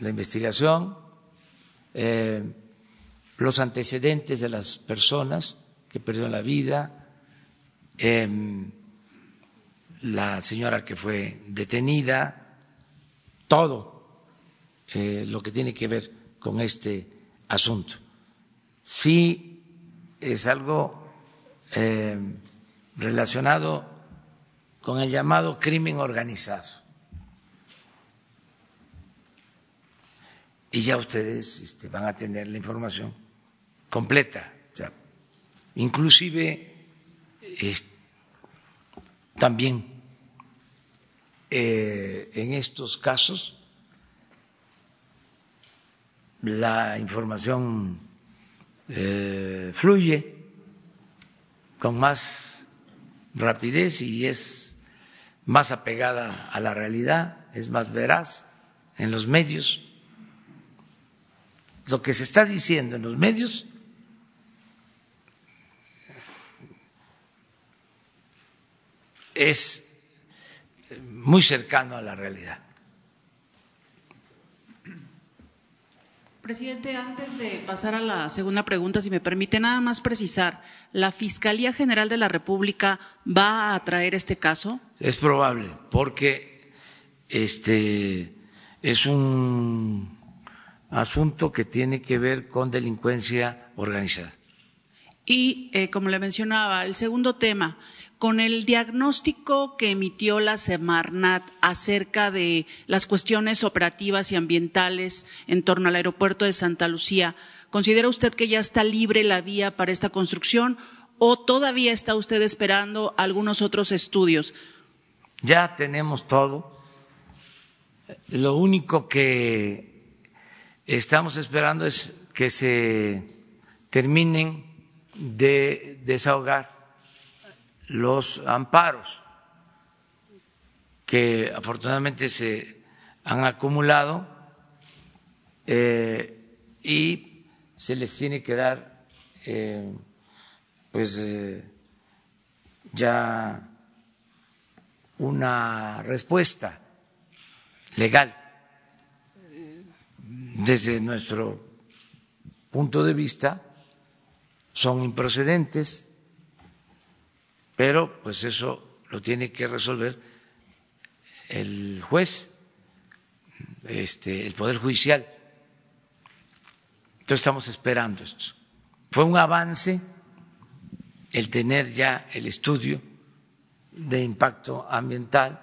la investigación, em, los antecedentes de las personas que perdieron la vida. Eh, la señora que fue detenida, todo eh, lo que tiene que ver con este asunto. Sí es algo relacionado con el llamado crimen organizado. y ya ustedes este, van a tener la información completa. O inclusive también eh, en estos casos la información eh, fluye con más rapidez y es más apegada a la realidad, es más veraz en los medios. Lo que se está diciendo en los medios es muy cercano a la realidad. Presidente, antes de pasar a la segunda pregunta, si me permite nada más precisar, ¿la Fiscalía General de la República va a traer este caso? Es probable, porque este es un asunto que tiene que ver con delincuencia organizada. Y, eh, como le mencionaba, el segundo tema, con el diagnóstico que emitió la Semarnat acerca de las cuestiones operativas y ambientales en torno al aeropuerto de Santa Lucía, ¿considera usted que ya está libre la vía para esta construcción o todavía está usted esperando algunos otros estudios? Ya tenemos todo. Lo único que estamos esperando es que se terminen de desahogar los amparos que afortunadamente se han acumulado eh, y se les tiene que dar eh, pues eh, ya una respuesta legal desde nuestro punto de vista. Son improcedentes pero pues eso lo tiene que resolver el juez, este, el Poder Judicial. Entonces estamos esperando esto. Fue un avance el tener ya el estudio de impacto ambiental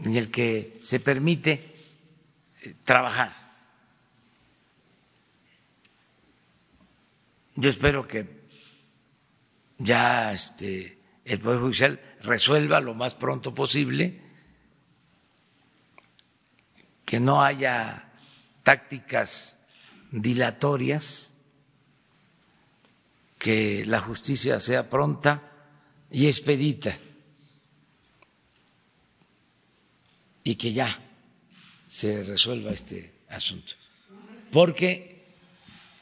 en el que se permite eh, trabajar. Yo espero que ya este, el Poder Judicial resuelva lo más pronto posible, que no haya tácticas dilatorias, que la justicia sea pronta y expedita y que ya se resuelva este asunto. Porque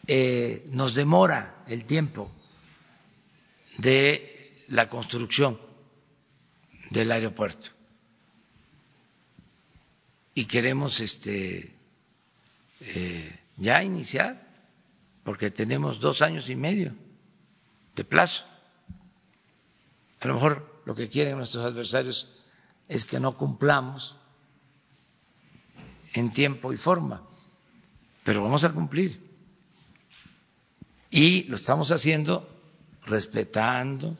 eh, nos demora el tiempo de la construcción del aeropuerto. Y queremos este, eh, ya iniciar, porque tenemos dos años y medio de plazo. A lo mejor lo que quieren nuestros adversarios es que no cumplamos en tiempo y forma, pero vamos a cumplir. Y lo estamos haciendo respetando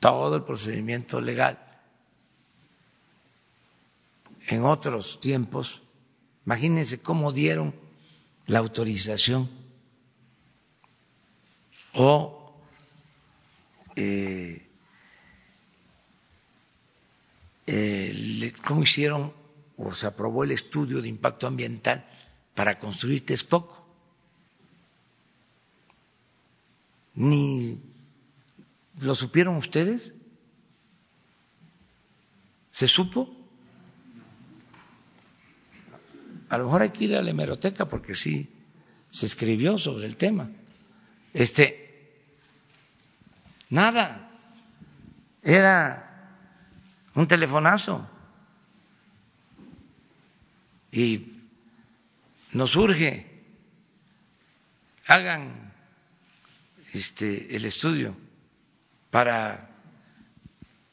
todo el procedimiento legal. En otros tiempos, imagínense cómo dieron la autorización o eh, eh, cómo hicieron o se aprobó el estudio de impacto ambiental para construir Texcoco. Ni lo supieron ustedes. ¿Se supo? A lo mejor hay que ir a la hemeroteca porque sí se escribió sobre el tema. Este, nada, era un telefonazo. Y nos surge, hagan este, el estudio para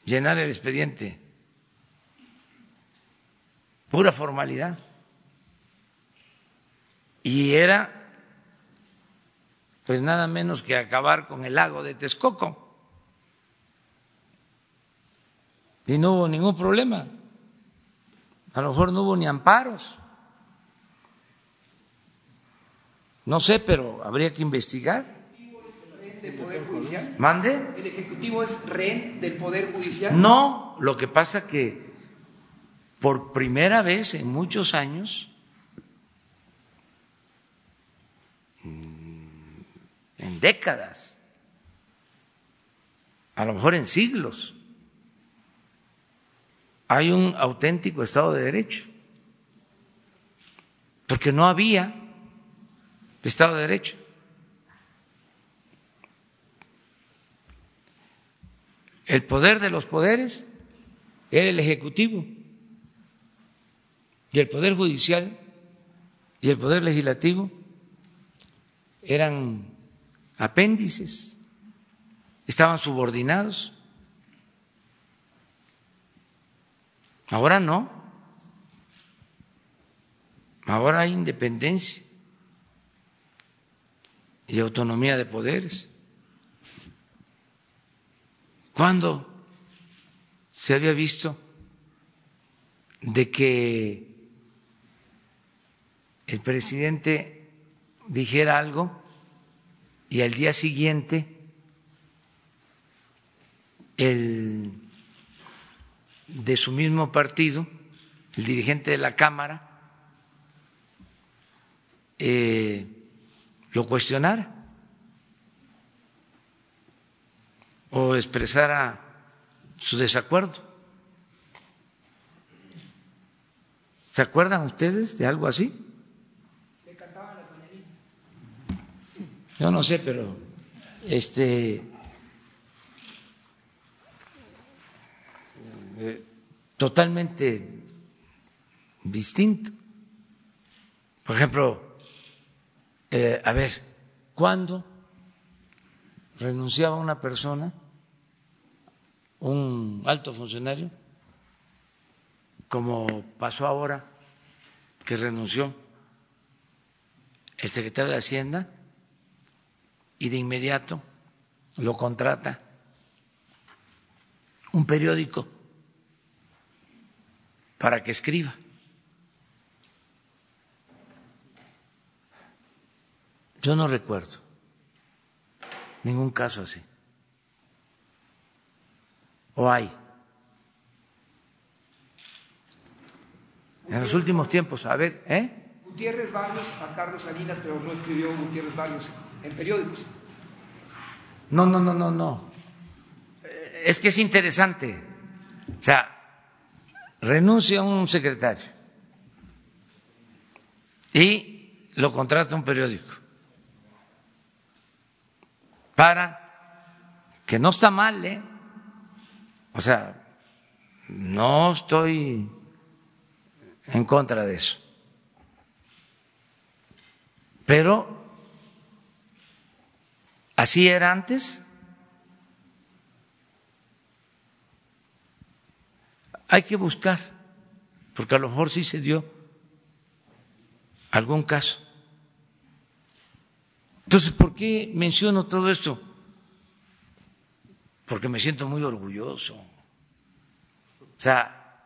llenar el expediente. Pura formalidad. Y era pues nada menos que acabar con el lago de Texcoco. Y no hubo ningún problema. A lo mejor no hubo ni amparos. No sé, pero habría que investigar del Poder Judicial? ¿Mande? ¿El Ejecutivo es rehén del Poder Judicial? No, lo que pasa que por primera vez en muchos años, mm, en décadas, a lo mejor en siglos, hay un auténtico Estado de Derecho, porque no había Estado de Derecho. El poder de los poderes era el Ejecutivo y el Poder Judicial y el Poder Legislativo eran apéndices, estaban subordinados. Ahora no, ahora hay independencia y autonomía de poderes. ¿Cuándo se había visto de que el presidente dijera algo y al día siguiente el de su mismo partido, el dirigente de la Cámara, eh, lo cuestionara o expresara su desacuerdo. ¿Se acuerdan ustedes de algo así? Yo no sé, pero este eh, totalmente distinto. Por ejemplo, eh, a ver, ¿cuándo renunciaba una persona, un alto funcionario, como pasó ahora que renunció el secretario de Hacienda y de inmediato lo contrata un periódico para que escriba. Yo no recuerdo ningún caso así. ¿O hay? En los últimos tiempos, a ver, ¿eh? Gutiérrez Barrios a Carlos Salinas, pero no escribió Gutiérrez Barrios en periódicos. No, no, no, no, no. Es que es interesante. O sea, renuncia un secretario y lo contrata un periódico para que no está mal, ¿eh? O sea, no estoy en contra de eso. Pero así era antes. Hay que buscar, porque a lo mejor sí se dio algún caso. Entonces, ¿por qué menciono todo esto? Porque me siento muy orgulloso. O sea,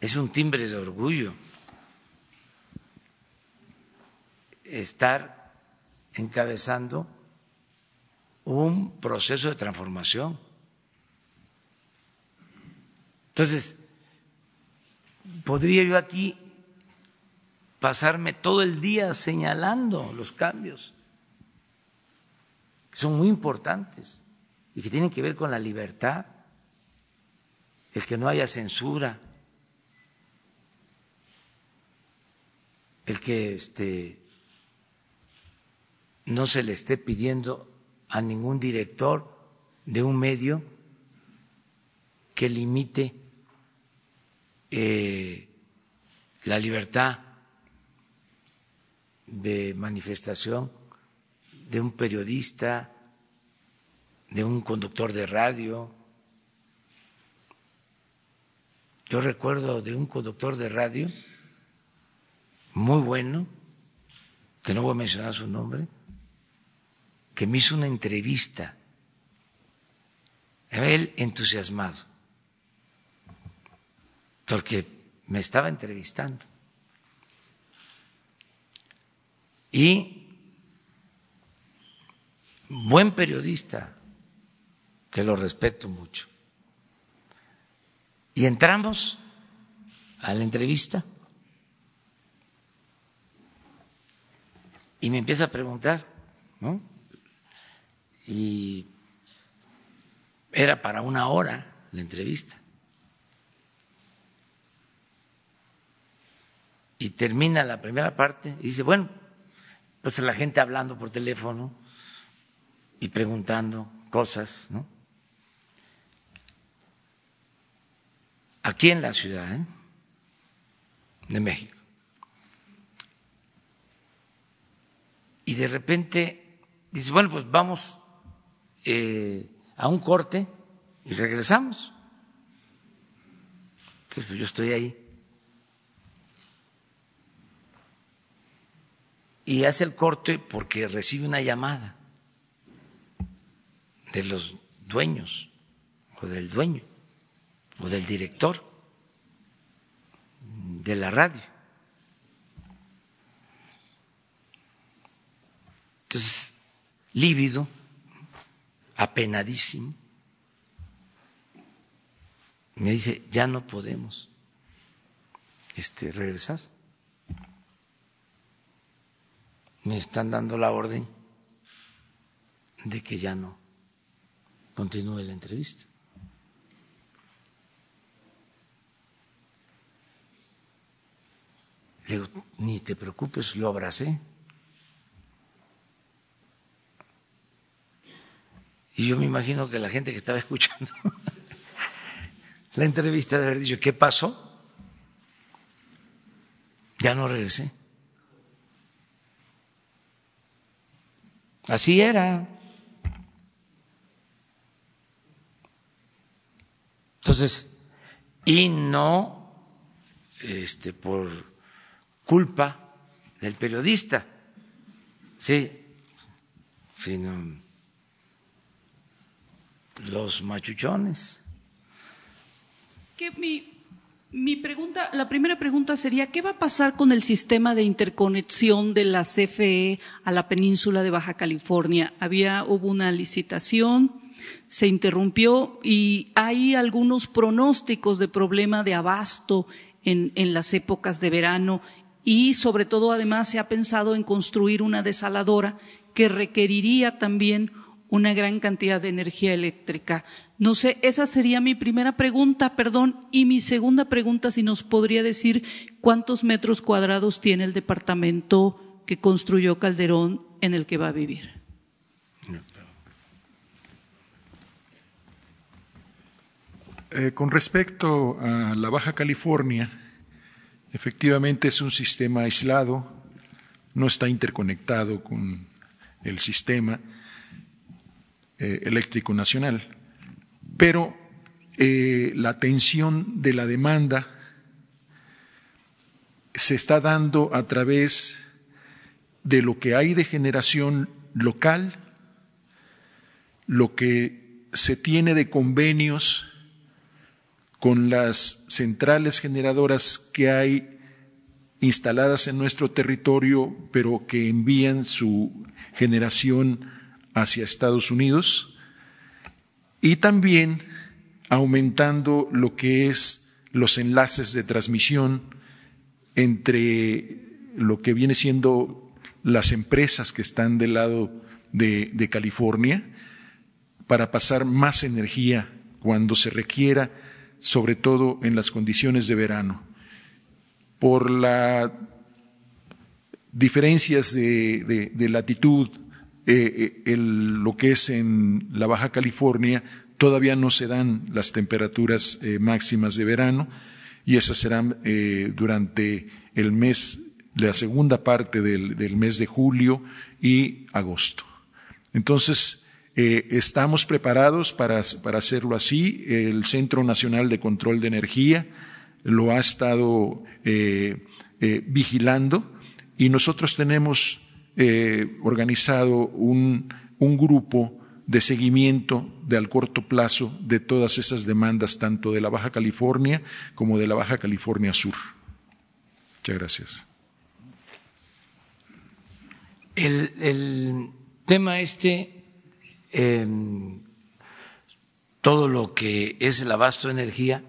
es un timbre de orgullo estar encabezando un proceso de transformación. Entonces, podría yo aquí pasarme todo el día señalando los cambios que son muy importantes y que tienen que ver con la libertad, el que no haya censura, el que este, no se le esté pidiendo a ningún director de un medio que limite eh, la libertad de manifestación de un periodista, de un conductor de radio. Yo recuerdo de un conductor de radio muy bueno, que no voy a mencionar su nombre, que me hizo una entrevista, él entusiasmado, porque me estaba entrevistando. Y buen periodista, que lo respeto mucho. Y entramos a la entrevista y me empieza a preguntar, ¿no? Y era para una hora la entrevista. Y termina la primera parte y dice, bueno, pues la gente hablando por teléfono y preguntando cosas, ¿no? Aquí en la ciudad ¿eh? de México. Y de repente dice, bueno, pues vamos eh, a un corte y regresamos. Entonces, pues yo estoy ahí. Y hace el corte porque recibe una llamada de los dueños o del dueño o del director de la radio. Entonces, lívido, apenadísimo, me dice, ya no podemos este, regresar. Me están dando la orden de que ya no continúe la entrevista. Le digo, ni te preocupes, lo abracé. Y yo me imagino que la gente que estaba escuchando (laughs) la entrevista de haber dicho, ¿qué pasó? Ya no regresé. Así era. Entonces, y no este, por culpa del periodista, sí, sino los machuchones. Que mi, mi pregunta, la primera pregunta sería, ¿qué va a pasar con el sistema de interconexión de la CFE a la península de Baja California? Había, hubo una licitación, se interrumpió y hay algunos pronósticos de problema de abasto en, en las épocas de verano y sobre todo además se ha pensado en construir una desaladora que requeriría también una gran cantidad de energía eléctrica. No sé, esa sería mi primera pregunta, perdón. Y mi segunda pregunta, si nos podría decir cuántos metros cuadrados tiene el departamento que construyó Calderón en el que va a vivir. Eh, con respecto a la Baja California, efectivamente es un sistema aislado, no está interconectado con el sistema eh, eléctrico nacional. Pero eh, la tensión de la demanda se está dando a través de lo que hay de generación local, lo que se tiene de convenios con las centrales generadoras que hay instaladas en nuestro territorio, pero que envían su generación hacia Estados Unidos y también aumentando lo que es los enlaces de transmisión entre lo que viene siendo las empresas que están del lado de, de California para pasar más energía cuando se requiera, sobre todo en las condiciones de verano. Por las diferencias de, de latitud, eh, eh, lo que es en la Baja California, todavía no se dan las temperaturas eh, máximas de verano y esas serán durante el mes, la segunda parte del, mes de julio y agosto. Entonces, estamos preparados para, para, hacerlo así. El Centro Nacional de Control de Energía lo ha estado vigilando y nosotros tenemos eh, organizado un, un grupo de seguimiento de al corto plazo de todas esas demandas, tanto de la Baja California como de la Baja California Sur. Muchas gracias. El, el tema este todo lo que es el abasto de energía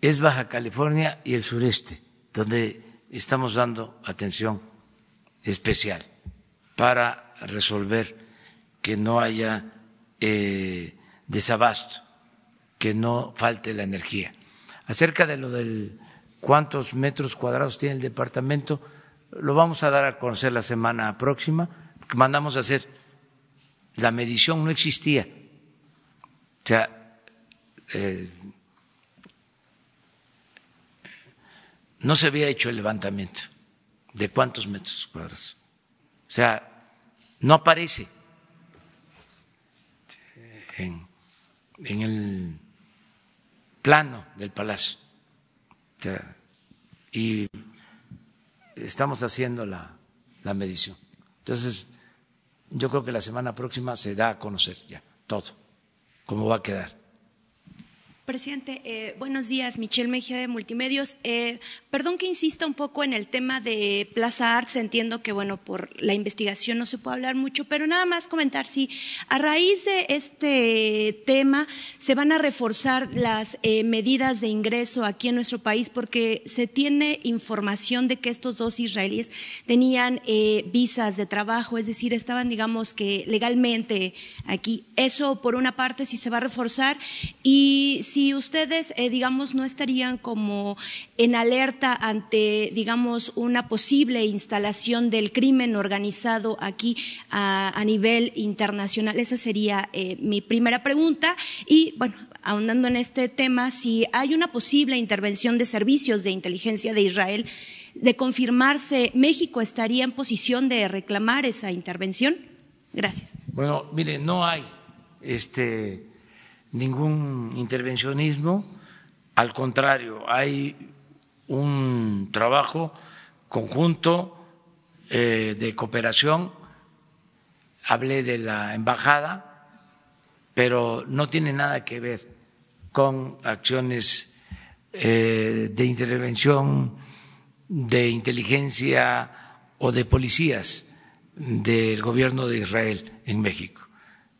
es Baja California y el sureste, donde estamos dando atención especial para resolver que no haya eh, desabasto, que no falte la energía. Acerca de lo del cuántos metros cuadrados tiene el departamento, lo vamos a dar a conocer la semana próxima, porque mandamos a hacer la medición, no existía. O sea, eh, no se había hecho el levantamiento de cuántos metros cuadrados. O sea, no aparece en, el plano del palacio. O sea, y estamos haciendo la, la medición. Entonces, yo creo que la semana próxima se da a conocer ya todo, cómo va a quedar. Presidente, eh, buenos días. Michelle Mejía de Multimedios. Eh, perdón que insista un poco en el tema de Plaza Arts. Entiendo que, bueno, por la investigación no se puede hablar mucho, pero nada más comentar si a raíz de este tema se van a reforzar las eh, medidas de ingreso aquí en nuestro país, porque se tiene información de que estos dos israelíes tenían visas de trabajo, es decir, estaban, digamos, que legalmente aquí. Eso, por una parte, si se va a reforzar y si si ustedes, eh, digamos, no estarían como en alerta ante, digamos, una posible instalación del crimen organizado aquí a, nivel internacional. Esa sería eh, mi primera pregunta. Y, bueno, ahondando en este tema, si hay una posible intervención de servicios de inteligencia de Israel, de confirmarse, ¿México estaría en posición de reclamar esa intervención? Gracias. Bueno, mire, no hay este ningún intervencionismo, al contrario, hay un trabajo conjunto eh, de cooperación. Hablé de la embajada, pero no tiene nada que ver con acciones eh, de intervención de inteligencia o de policías del gobierno de Israel en México.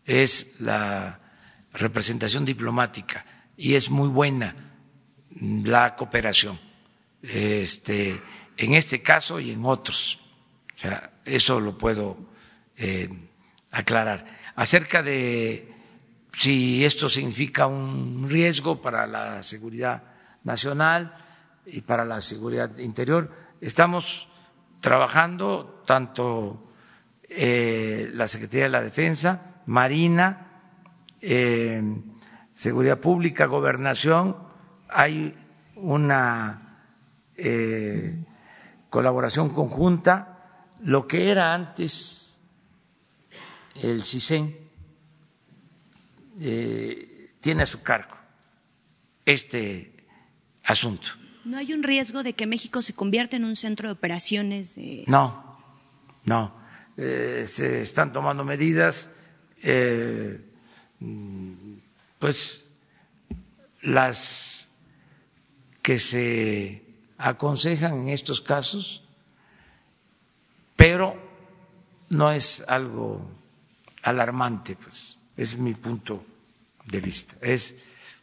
Es la representación diplomática y es muy buena la cooperación este, en este caso y en otros. Eso lo puedo eh, aclarar. Acerca de si esto significa un riesgo para la seguridad nacional y para la seguridad interior, estamos trabajando tanto eh, la Secretaría de la Defensa, Marina, eh, seguridad pública, gobernación, hay una eh, colaboración conjunta. Lo que era antes el CISEN eh, tiene a su cargo este asunto. ¿No hay un riesgo de que México se convierta en un centro de operaciones? De... No, no. se están tomando medidas. Eh, pues las que se aconsejan en estos casos, pero no es algo alarmante, pues es mi punto de vista. Es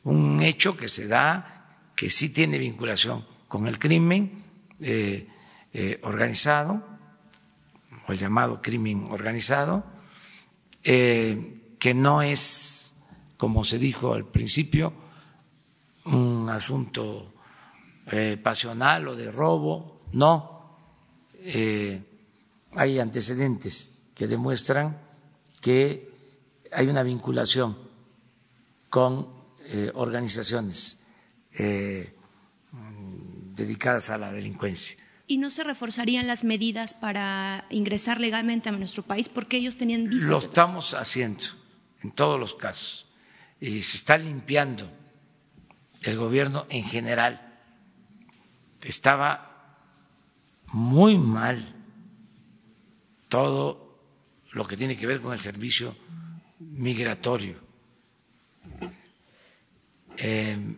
un hecho que se da, que sí tiene vinculación con el crimen eh, eh, organizado, o llamado crimen organizado, eh, que no es, como se dijo al principio, un asunto eh, pasional o de robo, no. Eh, hay antecedentes que demuestran que hay una vinculación con eh, organizaciones dedicadas a la delincuencia. ¿Y no se reforzarían las medidas para ingresar legalmente a nuestro país porque ellos tenían visas? Lo estamos haciendo en todos los casos. Y se está limpiando el gobierno en general. Estaba muy mal todo lo que tiene que ver con el servicio migratorio. Em,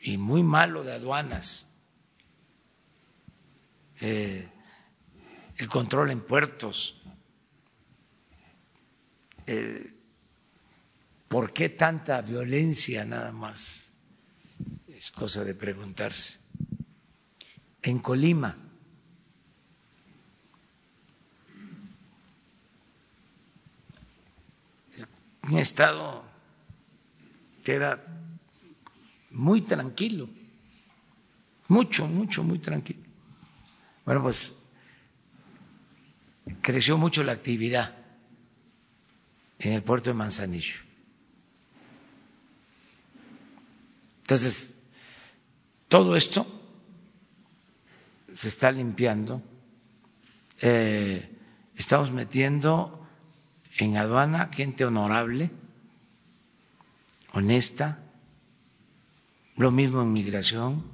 y muy malo de aduanas. Eh, el control en puertos, ¿por qué tanta violencia nada más? Es cosa de preguntarse. En Colima, un estado que era muy tranquilo, mucho, mucho, muy tranquilo. Bueno, pues creció mucho la actividad en el puerto de Manzanillo. Entonces, todo esto se está limpiando. Eh, estamos metiendo en aduana gente honorable, honesta, lo mismo en migración,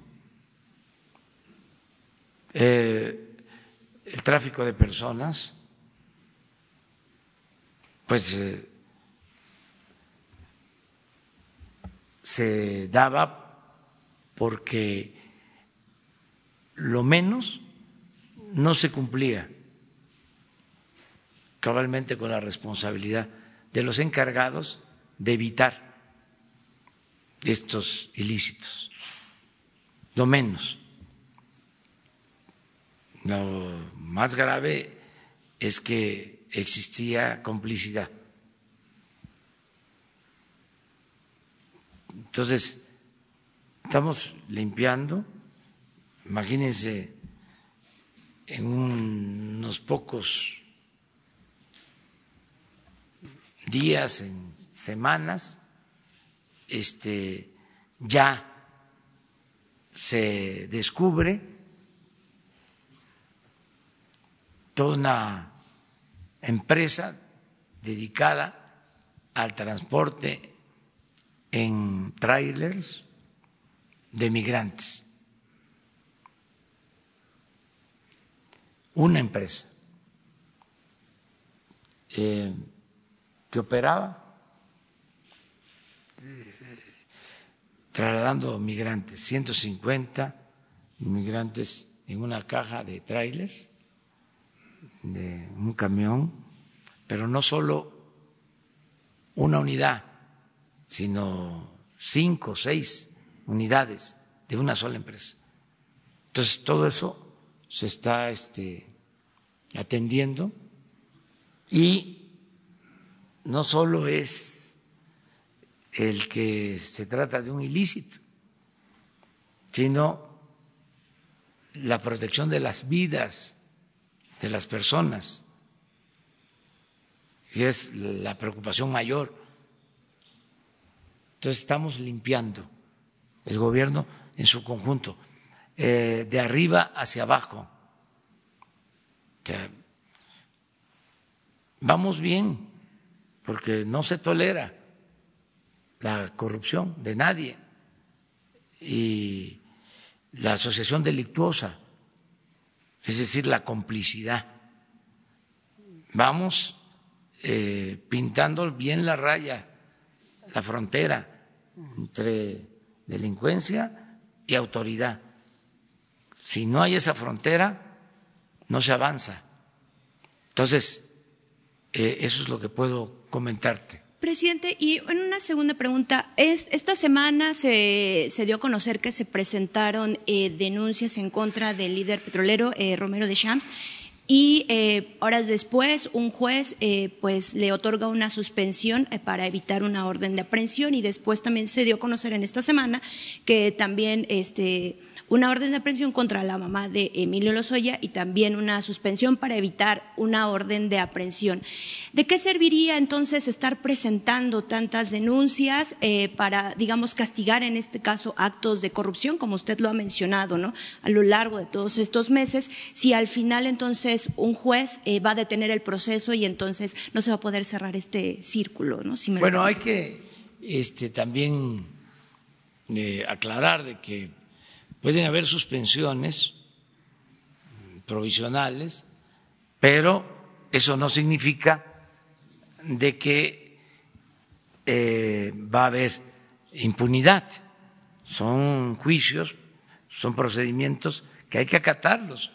eh, el tráfico de personas, pues eh, se daba porque lo menos no se cumplía cabalmente con la responsabilidad de los encargados de evitar estos ilícitos, lo menos. Lo más grave es que existía complicidad. Entonces, estamos limpiando, imagínense, en unos pocos días, en semanas, este, ya se descubre toda una empresa dedicada al transporte en trailers de migrantes. Una empresa. Eh, que operaba trasladando migrantes, 150 migrantes en una caja de trailers, de un camión, pero no solo una unidad, sino cinco o seis unidades de una sola empresa. Entonces, todo eso se está este, atendiendo y no solo es el que se trata de un ilícito, sino la protección de las vidas de las personas, que es la preocupación mayor. Entonces estamos limpiando el gobierno en su conjunto, eh, de arriba hacia abajo. vamos bien porque no se tolera la corrupción de nadie y la asociación delictuosa, es decir, la complicidad. Vamos eh, pintando bien la raya, la frontera entre delincuencia y autoridad. Si no hay esa frontera, no se avanza. Entonces, eh, eso es lo que puedo comentarte. Presidente, y en una segunda pregunta, es, esta semana se, se, dio a conocer que se presentaron eh, denuncias en contra del líder petrolero eh, Romero de Champs y eh, horas después un juez eh, pues le otorga una suspensión eh, para evitar una orden de aprehensión y después también se dio a conocer en esta semana que también este una orden de aprehensión contra la mamá de Emilio Lozoya y también una suspensión para evitar una orden de aprehensión. ¿De qué serviría entonces estar presentando tantas denuncias eh, para, digamos, castigar en este caso actos de corrupción, como usted lo ha mencionado, ¿no? A lo largo de todos estos meses, si al final entonces un juez eh, va a detener el proceso y entonces no se va a poder cerrar este círculo, ¿no? bueno, hay que este, también eh, aclarar de que Pueden haber suspensiones provisionales, pero eso no significa de que eh, va a haber impunidad. Son juicios, son procedimientos que hay que acatarlos.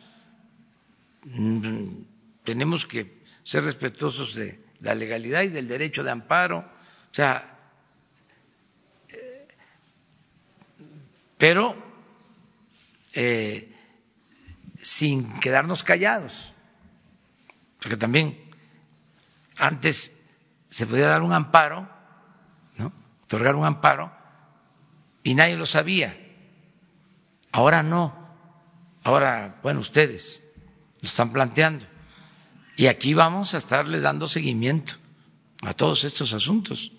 Tenemos que ser respetuosos de la legalidad y del derecho de amparo. O sea, eh, pero eh, sin quedarnos callados, porque también antes se podía dar un amparo, ¿no? otorgar un amparo, y nadie lo sabía. Ahora no. Ahora, bueno, ustedes lo están planteando. Y aquí vamos a estarle dando seguimiento a todos estos asuntos.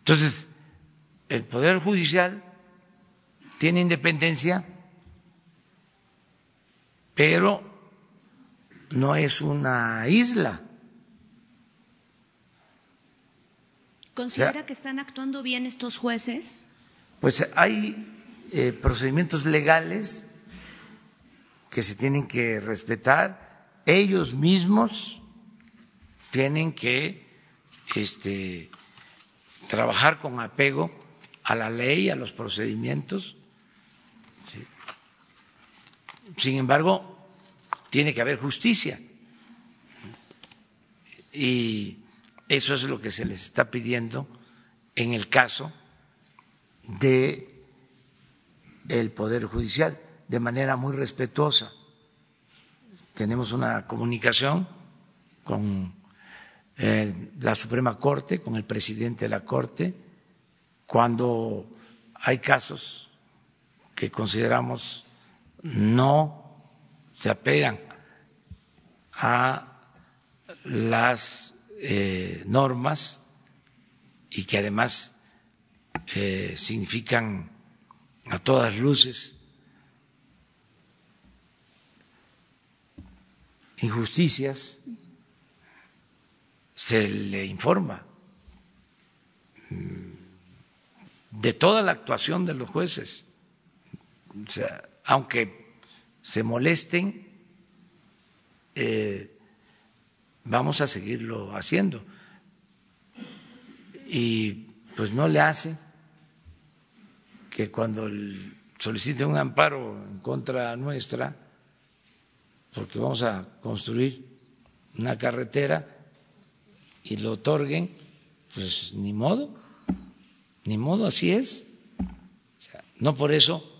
Entonces, el Poder Judicial tiene independencia, pero no es una isla. ¿Considera que están actuando bien estos jueces? Pues hay eh, procedimientos legales que se tienen que respetar. Ellos mismos tienen que este, trabajar con apego a la ley, a los procedimientos. Sin embargo, tiene que haber justicia. Y eso es lo que se les está pidiendo en el caso de el Poder Judicial, de manera muy respetuosa. Tenemos una comunicación con eh, la Suprema Corte, con el presidente de la Corte, cuando hay casos que consideramos no se apegan a las eh, normas y que además eh, significan a todas luces injusticias, se le informa mm, de toda la actuación de los jueces. O sea, aunque se molesten, eh, vamos a seguirlo haciendo. Y pues no le hace que cuando solicite un amparo en contra nuestra, porque vamos a construir una carretera y lo otorguen, pues ni modo, ni modo, así es. no por eso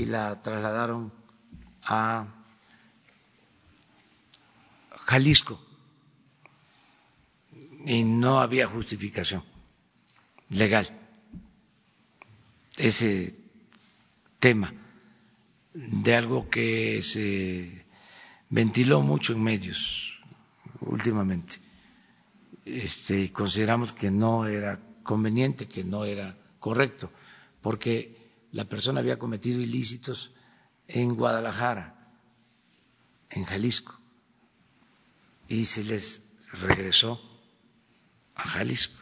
y la trasladaron a Jalisco y no había justificación legal. Ese tema de algo que se ventiló mucho en medios últimamente. Este, consideramos que no era conveniente, que no era correcto, porque la persona había cometido ilícitos en Guadalajara, en Jalisco, y se les regresó a Jalisco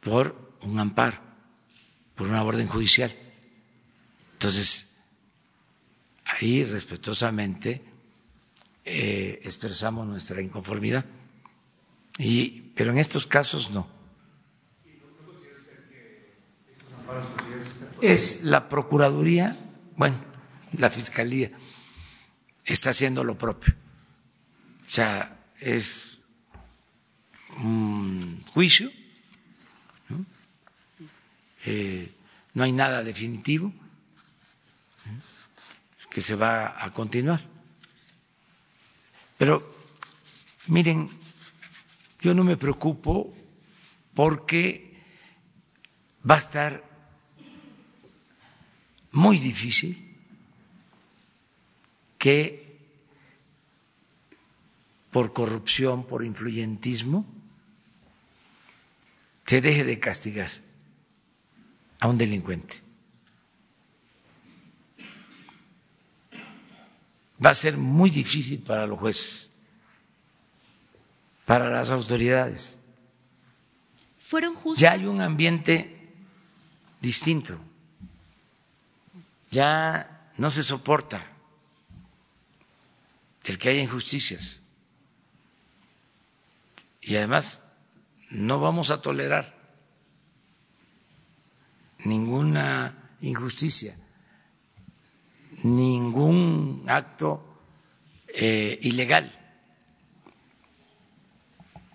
por un amparo, por una orden judicial. Entonces, ahí respetuosamente eh, expresamos nuestra inconformidad, y, pero en estos casos no. Es la Procuraduría, bueno, la Fiscalía está haciendo lo propio. O sea, es un juicio, ¿no? Eh, no hay nada definitivo que se va a continuar. Pero miren, yo no me preocupo porque va a estar muy difícil que por corrupción, por influyentismo, se deje de castigar a un delincuente. Va a ser muy difícil para los jueces, para las autoridades, Fueron justos. Ya hay un ambiente distinto. Ya no se soporta el que haya injusticias. Y además no vamos a tolerar ninguna injusticia, ningún acto eh, ilegal.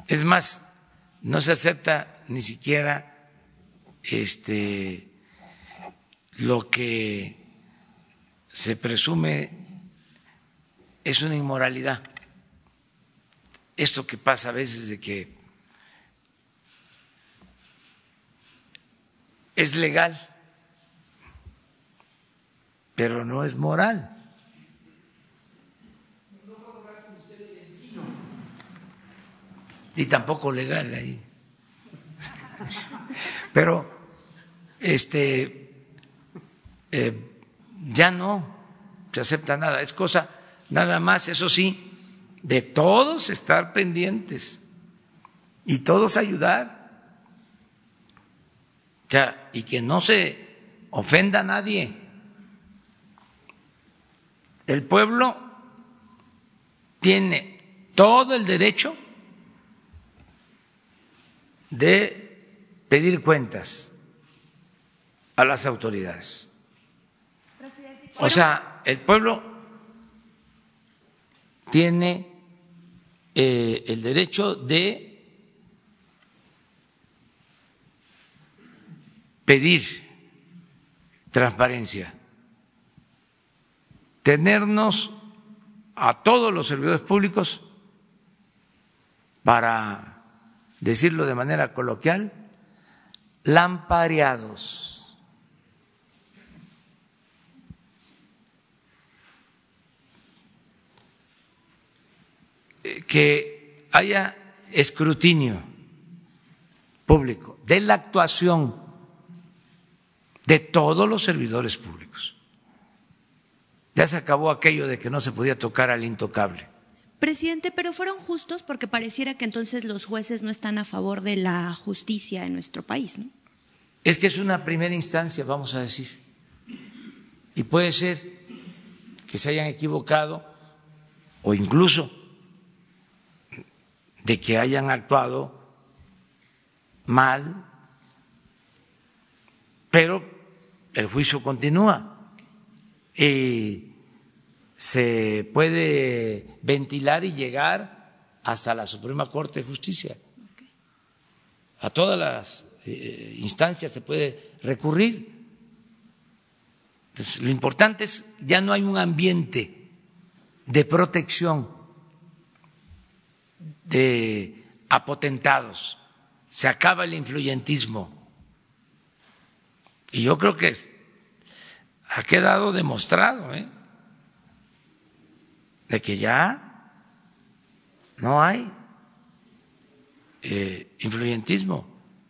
Es más, no se acepta ni siquiera este lo que se presume es una inmoralidad. Esto que pasa a veces de que es legal, pero no es moral. Y tampoco legal ahí. (laughs) Pero este eh, ya no se acepta nada, es cosa nada más, eso sí, de todos estar pendientes y todos ayudar. Ya, y que no se ofenda a nadie. El pueblo tiene todo el derecho de pedir cuentas a las autoridades. O sea, el pueblo tiene eh, el derecho de pedir transparencia, tenernos a todos los servidores públicos para decirlo de manera coloquial, lampareados. Que haya escrutinio público de la actuación de todos los servidores públicos. Ya se acabó aquello de que no se podía tocar al intocable. Presidente, pero fueron justos porque pareciera que entonces los jueces no están a favor de la justicia en nuestro país, ¿no? Es que es una primera instancia, vamos a decir. Y puede ser que se hayan equivocado o incluso de que hayan actuado mal, pero el juicio continúa y se puede ventilar y llegar hasta la Suprema Corte de Justicia. A todas las eh, instancias se puede recurrir. lo importante es ya no hay un ambiente de protección de apotentados, se acaba el influyentismo. Y yo creo que ha quedado demostrado, ¿eh? de que ya no hay eh, influyentismo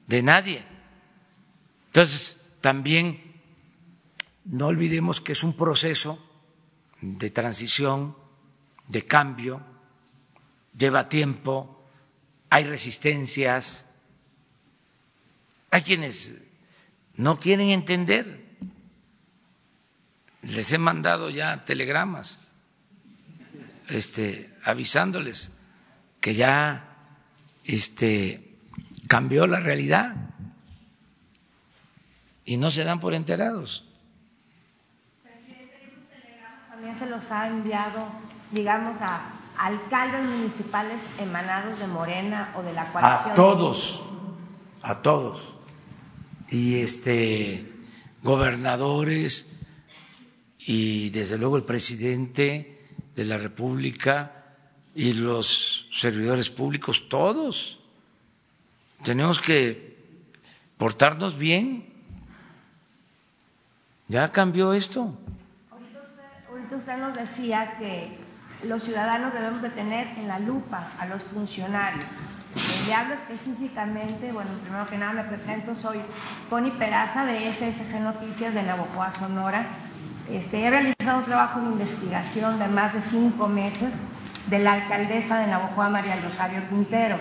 de nadie. Entonces, también no olvidemos que es un proceso de transición, de cambio, lleva tiempo, hay resistencias, hay quienes no quieren entender. Les he mandado ya telegramas este, avisándoles que ya este, cambió la realidad y no se dan por enterados. Presidente, esos telegramas también se los ha enviado, digamos, a alcaldes municipales emanados de Morena o de la coalición. A todos, a todos. Y este gobernadores y desde luego el presidente de la República y los servidores públicos, todos. Tenemos que portarnos bien. Ya cambió esto. Ahorita usted, nos decía que los ciudadanos debemos de tener en la lupa a los funcionarios. Le hablo específicamente, bueno, primero que nada me presento, soy Connie Peraza de SSG Noticias de Navojoa, Sonora este, he realizado un trabajo de investigación de más de cinco meses de la alcaldesa de Navojoa, María Rosario Quintero.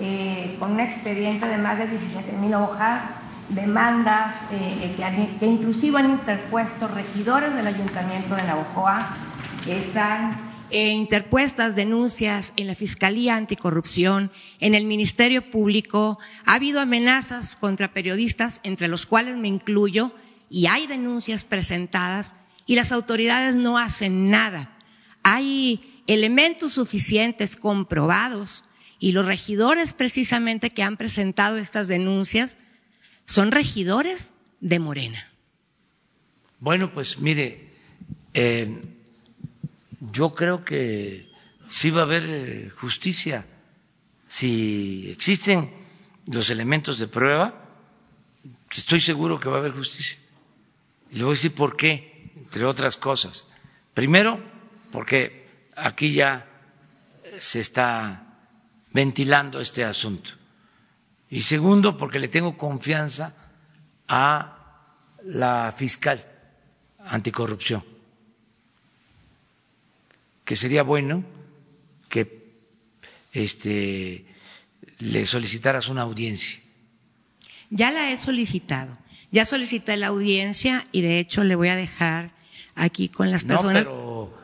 eh, con un expediente de más de 17 mil hojas, demandas eh, que, que, inclusive han interpuesto regidores del Ayuntamiento de Navojoa, están eh, interpuestas denuncias en la Fiscalía Anticorrupción, en el Ministerio Público, ha habido amenazas contra periodistas, entre los cuales me incluyo, y hay denuncias presentadas y las autoridades no hacen nada. Hay elementos suficientes comprobados y los regidores precisamente que han presentado estas denuncias son regidores de Morena. Bueno, pues mire, eh, yo creo que sí va a haber justicia. Si existen los elementos de prueba, estoy seguro que va a haber justicia. Y le voy a decir por qué, entre otras cosas. Primero, porque aquí ya se está ventilando este asunto. Y segundo, porque le tengo confianza a la fiscal anticorrupción que sería bueno que este, le solicitaras una audiencia. Ya la he solicitado. Ya solicité la audiencia y de hecho le voy a dejar aquí con las personas. No, pero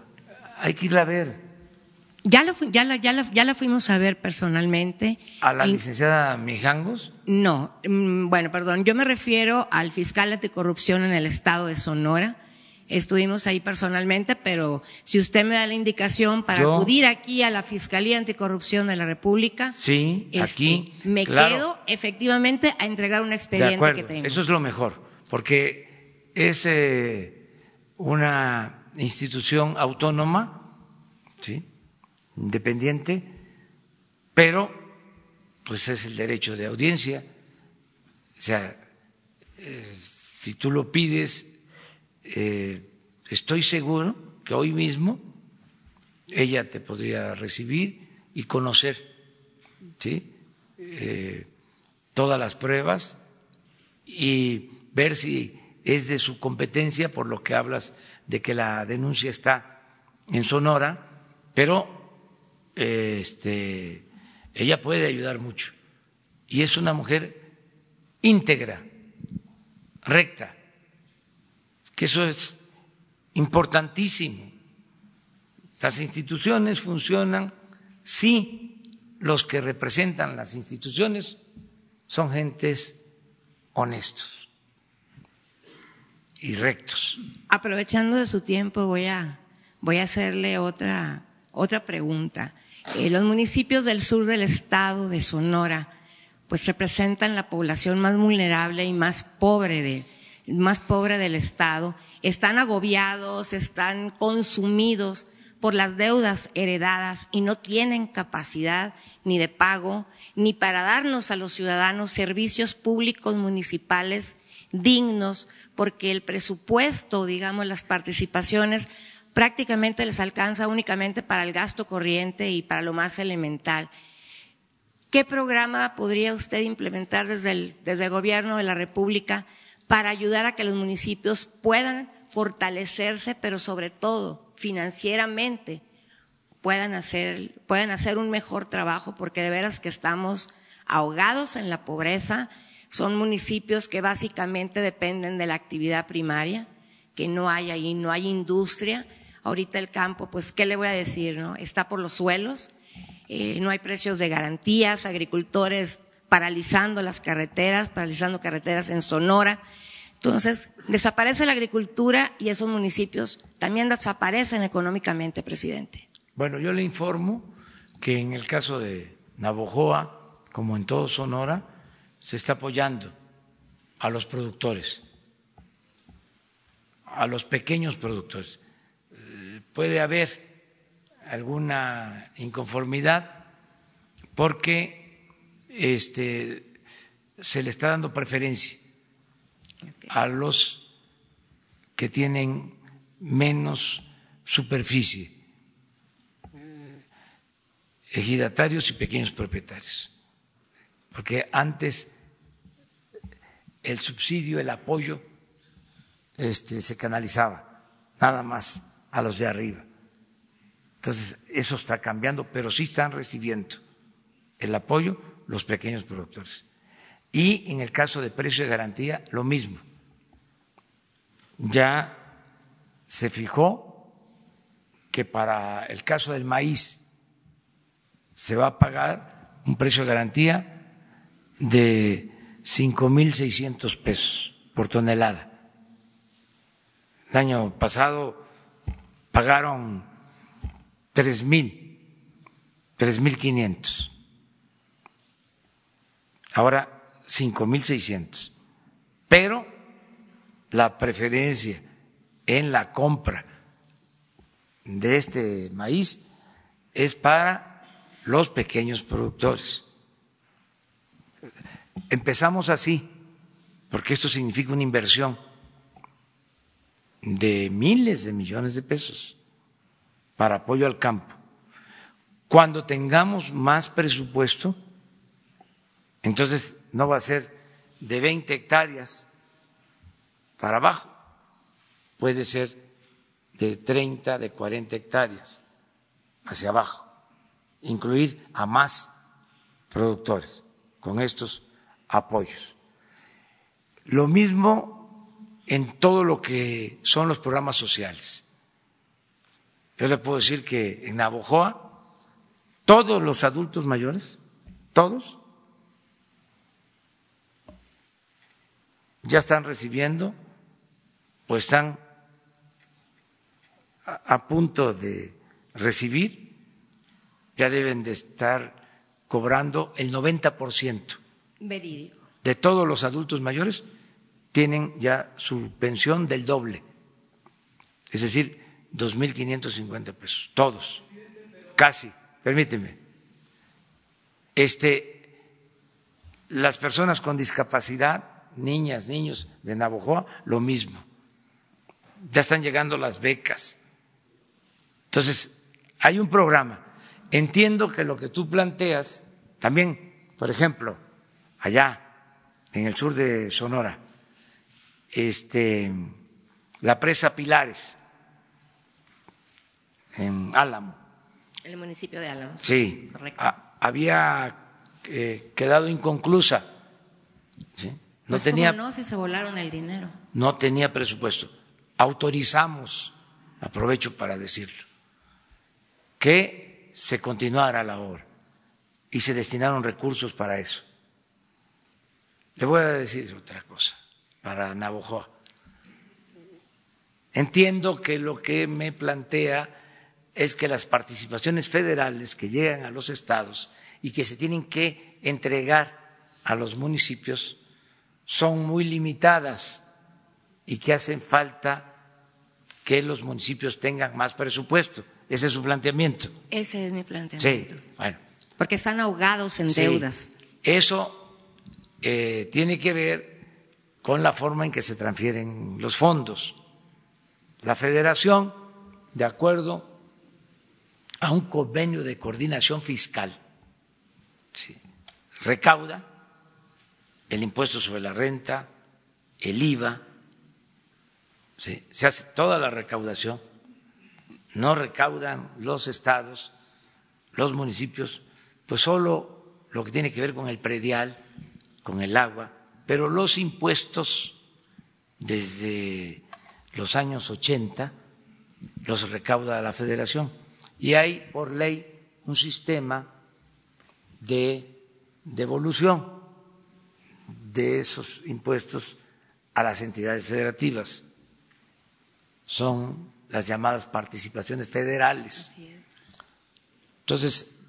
hay que irla a ver. Ya, lo, ya, la, ya, la, ya la fuimos a ver personalmente. ¿A la licenciada Mijangos? No, mm, bueno, perdón, yo me refiero al fiscal anticorrupción en el estado de Sonora estuvimos ahí personalmente, pero si usted me da la indicación para acudir aquí a la Fiscalía Anticorrupción de la República, sí, este, aquí me quedo efectivamente a entregar un expediente que tengo. Eso es lo mejor, porque es eh, una institución autónoma, sí, independiente, pero pues es el derecho de audiencia. O sea, eh, si tú lo pides eh, estoy seguro que hoy mismo ella te podría recibir y conocer. Eh, todas las pruebas y ver si es de su competencia, por lo que hablas de que la denuncia está en Sonora, pero este, ella puede ayudar mucho. Y es una mujer íntegra, recta que eso es importantísimo. Las instituciones funcionan si los que representan las instituciones son gentes honestos y rectos. Aprovechando de su tiempo voy a, voy a hacerle otra, otra pregunta. Eh, los municipios del sur del estado de Sonora pues representan la población más vulnerable y más pobre de, más pobre del Estado, están agobiados, están consumidos por las deudas heredadas y no tienen capacidad ni de pago ni para darnos a los ciudadanos servicios públicos municipales dignos, porque el presupuesto, digamos, las participaciones prácticamente les alcanza únicamente para el gasto corriente y para lo más elemental. ¿Qué programa podría usted implementar desde el, desde el Gobierno de la República para ayudar a que los municipios puedan fortalecerse, pero sobre todo financieramente puedan hacer, puedan hacer un mejor trabajo, porque de veras que estamos ahogados en la pobreza. Son municipios que básicamente dependen de la actividad primaria, que no hay ahí, no hay industria. Ahorita el campo, pues, ¿qué le voy a decir? No? Está por los suelos, eh, no hay precios de garantías, agricultores paralizando las carreteras, paralizando carreteras en Sonora. Entonces, desaparece la agricultura y esos municipios también desaparecen económicamente, presidente. Bueno, yo le informo que en el caso de Navojoa, como en todo Sonora, se está apoyando a los productores, a los pequeños productores. Eh, puede haber alguna inconformidad porque este, se le está dando preferencia a los que tienen menos superficie, ejidatarios y pequeños propietarios. Porque antes el subsidio, el apoyo, este, se canalizaba nada más a los de arriba. Entonces, eso está cambiando, pero sí están recibiendo el apoyo los pequeños productores. Y en el caso de precio de garantía, lo mismo. Ya se fijó que para el caso del maíz se va a pagar un precio de garantía de 5.600 pesos por tonelada. El año pasado pagaron tres mil, tres mil quinientos. Ahora cinco mil seiscientos. Pero la preferencia en la compra de este maíz es para los pequeños productores. Empezamos así, porque esto significa una inversión de miles de millones de pesos para apoyo al campo. Cuando tengamos más presupuesto, entonces no va a ser de 20 hectáreas para abajo, puede ser de 30, de 40 hectáreas hacia abajo, incluir a más productores con estos apoyos. Lo mismo en todo lo que son los programas sociales. Yo le puedo decir que en Navojoa, todos los adultos mayores, todos, ya están recibiendo o están a, punto de recibir, ya deben de estar cobrando el 90% Verídico. de todos los adultos mayores tienen ya su pensión del doble, es decir, 2.550 pesos, todos, casi, permíteme. Este, las personas con discapacidad, niñas, niños de Navojoa, lo mismo. Ya están llegando las becas. Entonces, hay un programa. Entiendo que lo que tú planteas, también, por ejemplo, allá en el sur de Sonora, este, la presa Pilares, en Álamo. El municipio de Álamo. Sí, había eh, quedado inconclusa. No pues tenía. no, si se volaron el dinero. No tenía presupuesto. Autorizamos, aprovecho para decirlo, que se continuara la obra y se destinaron recursos para eso. Le voy a decir otra cosa para Navojoa. Entiendo que lo que me plantea es que las participaciones federales que llegan a los estados y que se tienen que entregar a los municipios son muy limitadas y que hacen falta que los municipios tengan más presupuesto. Ese es su planteamiento. Ese es mi planteamiento. Sí, bueno. Porque están ahogados en deudas. Eso eh, tiene que ver con la forma en que se transfieren los fondos. La federación, de acuerdo a un convenio de coordinación fiscal, recauda el impuesto sobre la renta, el IVA, se hace toda la recaudación, no recaudan los estados, los municipios, pues solo lo que tiene que ver con el predial, con el agua, pero los impuestos desde los años 80 los recauda la federación. Y hay por ley un sistema de devolución de esos impuestos a las entidades federativas. Son las llamadas participaciones federales. Entonces,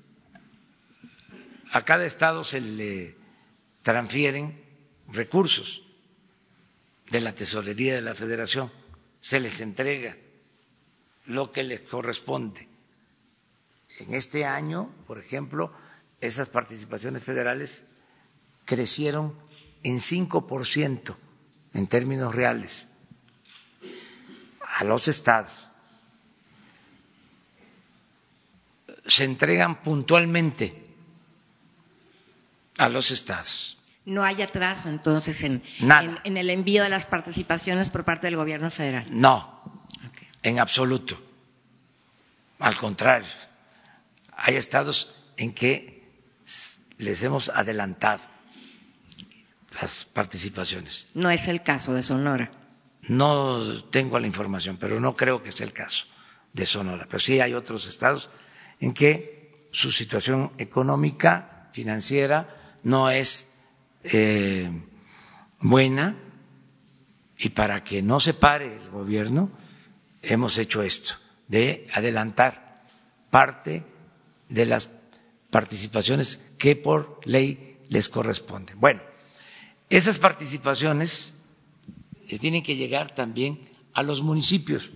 a cada estado se le transfieren recursos de la tesorería de la federación, se les entrega lo que les corresponde. En este año, por ejemplo, esas participaciones federales crecieron en 5% en términos reales a los estados. Se entregan puntualmente a los estados no hay atraso entonces en, en, el envío de las participaciones por parte del gobierno federal. No, en absoluto. Al contrario, hay estados en que les hemos adelantado las participaciones. No es el caso de Sonora. No tengo la información, pero no creo que sea el caso de Sonora. Pero sí hay otros estados en que su situación económica, financiera, no es eh, buena y para que no se pare el gobierno hemos hecho esto, de adelantar parte de las participaciones que por ley les corresponden. Bueno, esas participaciones tienen que llegar también a los municipios,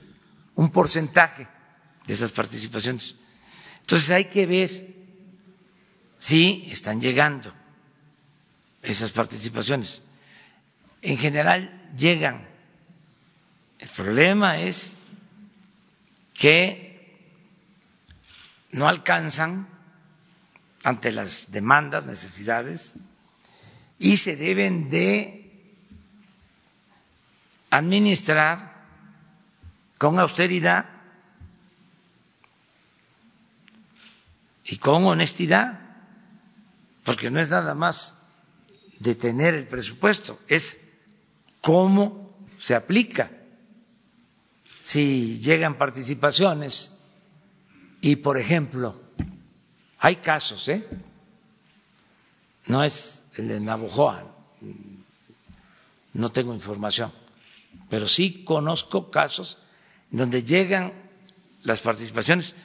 un porcentaje de esas participaciones. Entonces hay que ver si están llegando esas participaciones. En general llegan. El problema es que no alcanzan ante las demandas, necesidades, y se deben de administrar con austeridad y con honestidad, porque no es nada más de tener el presupuesto, es cómo se aplica. Si llegan participaciones y, por ejemplo, hay casos, ¿eh? No es el de Navojoa, no tengo información, pero sí conozco casos donde llegan las participaciones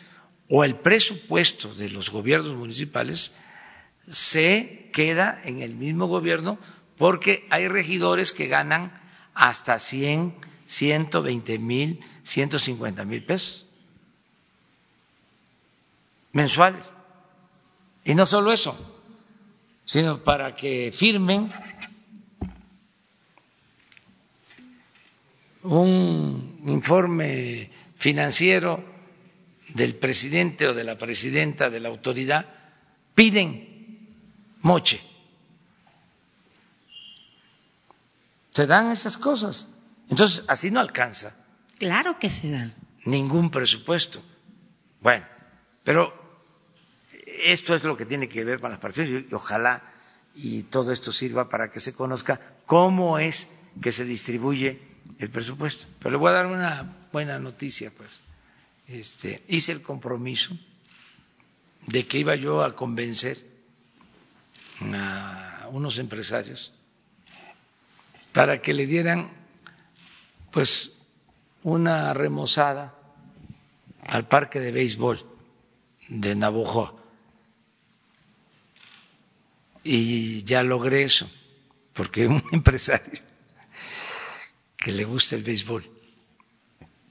o el presupuesto de los gobiernos municipales se queda en el mismo gobierno porque hay regidores que ganan hasta 100, 120 mil, 150 mil pesos mensuales. Y no solo eso, sino para que firmen un informe financiero del presidente o de la presidenta de la autoridad, piden moche. Se dan esas cosas. Entonces, así no alcanza. Claro que se dan. Ningún presupuesto. Bueno, pero esto es lo que tiene que ver con las partidas y ojalá y todo esto sirva para que se conozca cómo es que se distribuye el presupuesto. Pero le voy a dar una buena noticia, pues. Este, hice el compromiso de que iba yo a convencer a unos empresarios para que le dieran pues una remozada al parque de béisbol de Navojoa y ya logré eso, porque un (laughs) empresario que le gusta el béisbol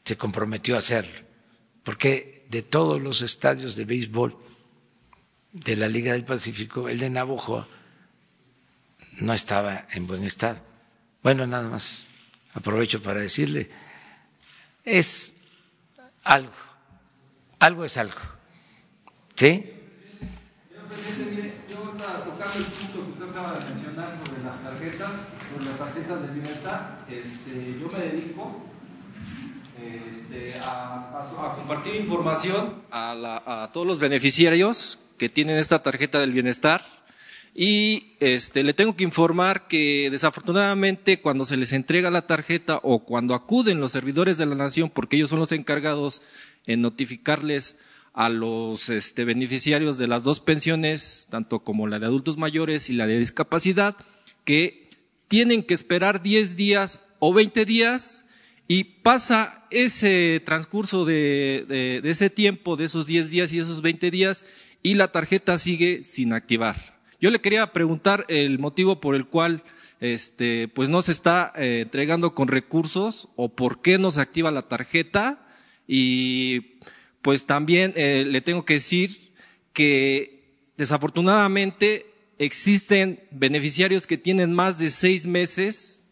se comprometió a hacerlo, porque de todos los estadios de béisbol de la Liga del Pacífico, el de Navojoa no estaba en buen estado. Bueno, nada más aprovecho para decirle, es algo, algo es algo, ¿sí? El punto que usted acaba de mencionar sobre las tarjetas, sobre las tarjetas de bienestar, este, yo me dedico este, a, compartir información a, a, todos los beneficiarios que tienen esta tarjeta del bienestar y este, le tengo que informar que desafortunadamente cuando se les entrega la tarjeta o cuando acuden los servidores de la nación, porque ellos son los encargados en notificarles a los este, beneficiarios de las dos pensiones, tanto como la de adultos mayores y la de discapacidad, que tienen que esperar 10 días o 20 días y pasa ese transcurso de, ese tiempo, de esos 10 días y esos 20 días, y la tarjeta sigue sin activar. Yo le quería preguntar el motivo por el cual este, pues no se está eh, entregando con recursos o por qué no se activa la tarjeta y pues también eh, le tengo que decir que desafortunadamente existen beneficiarios que tienen más de seis meses,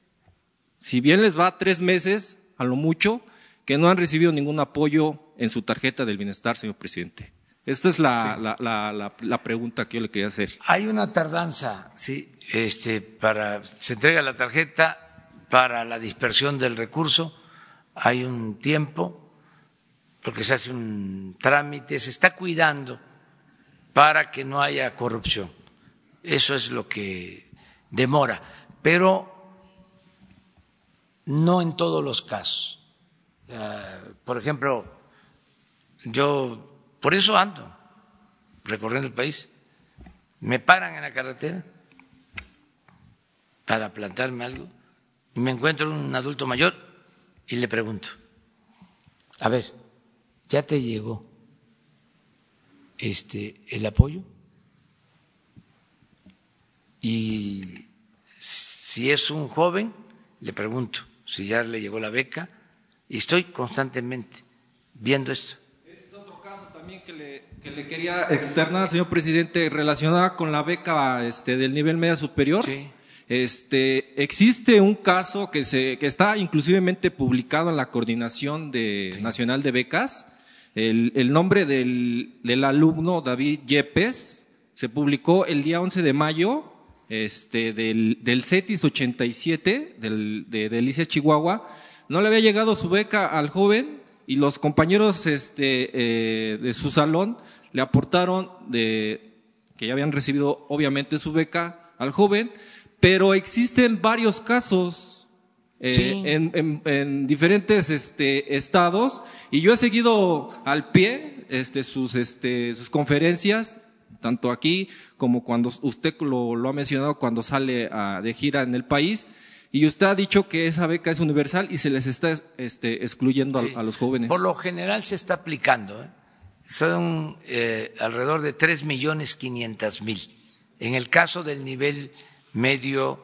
si bien les va tres meses, a lo mucho, que no han recibido ningún apoyo en su tarjeta del bienestar, señor presidente. Esta es la, la, la, pregunta que yo le quería hacer. Hay una tardanza, sí, este, para, se entrega la tarjeta para la dispersión del recurso, hay un tiempo, porque se hace un trámite, se está cuidando para que no haya corrupción. eso es lo que demora, pero no en todos los casos. por ejemplo, yo por eso ando recorriendo el país. Me paran en la carretera para plantarme algo me encuentro un adulto mayor y le pregunto, a ver, ¿ya te llegó este el apoyo? Y si es un joven, le pregunto si ya le llegó la beca y estoy constantemente viendo esto. Ese es otro caso también que le, que le quería externar, señor presidente, relacionada con la beca este, del nivel media superior. Sí. Este, existe un caso que, se, que está inclusivemente publicado en la Coordinación de, Nacional de Becas. El, el nombre del, del, alumno David Yepes se publicó el día 11 de mayo este, del, del CETIS 87 del, de Delicia, Chihuahua. No le había llegado su beca al joven y los compañeros este, eh, de su salón le aportaron de, que ya habían recibido obviamente su beca al joven, pero existen varios casos eh, en, en, diferentes este, estados y yo he seguido al pie este, sus, este, sus conferencias, tanto aquí como cuando usted lo, lo ha mencionado cuando sale a, de gira en el país. Y usted ha dicho que esa beca es universal y se les está este, excluyendo a, los jóvenes. Por lo general se está aplicando. ¿eh? Son eh, alrededor de tres millones quinientas mil. En el caso del nivel medio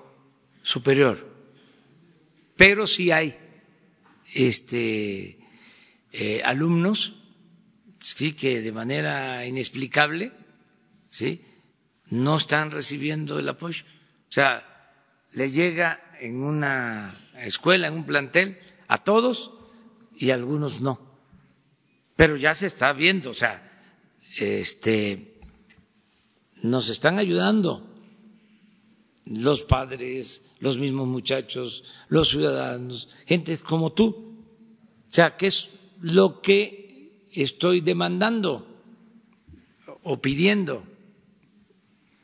superior. Pero sí hay este, eh, alumnos sí que de manera inexplicable sí no están recibiendo el apoyo. O sea, le llega en una escuela, en un plantel, a todos y a algunos no. Pero ya se está viendo, o sea, este, nos están ayudando los padres, los mismos muchachos, los ciudadanos, gente como tú. O sea, ¿qué es lo que estoy demandando o pidiendo?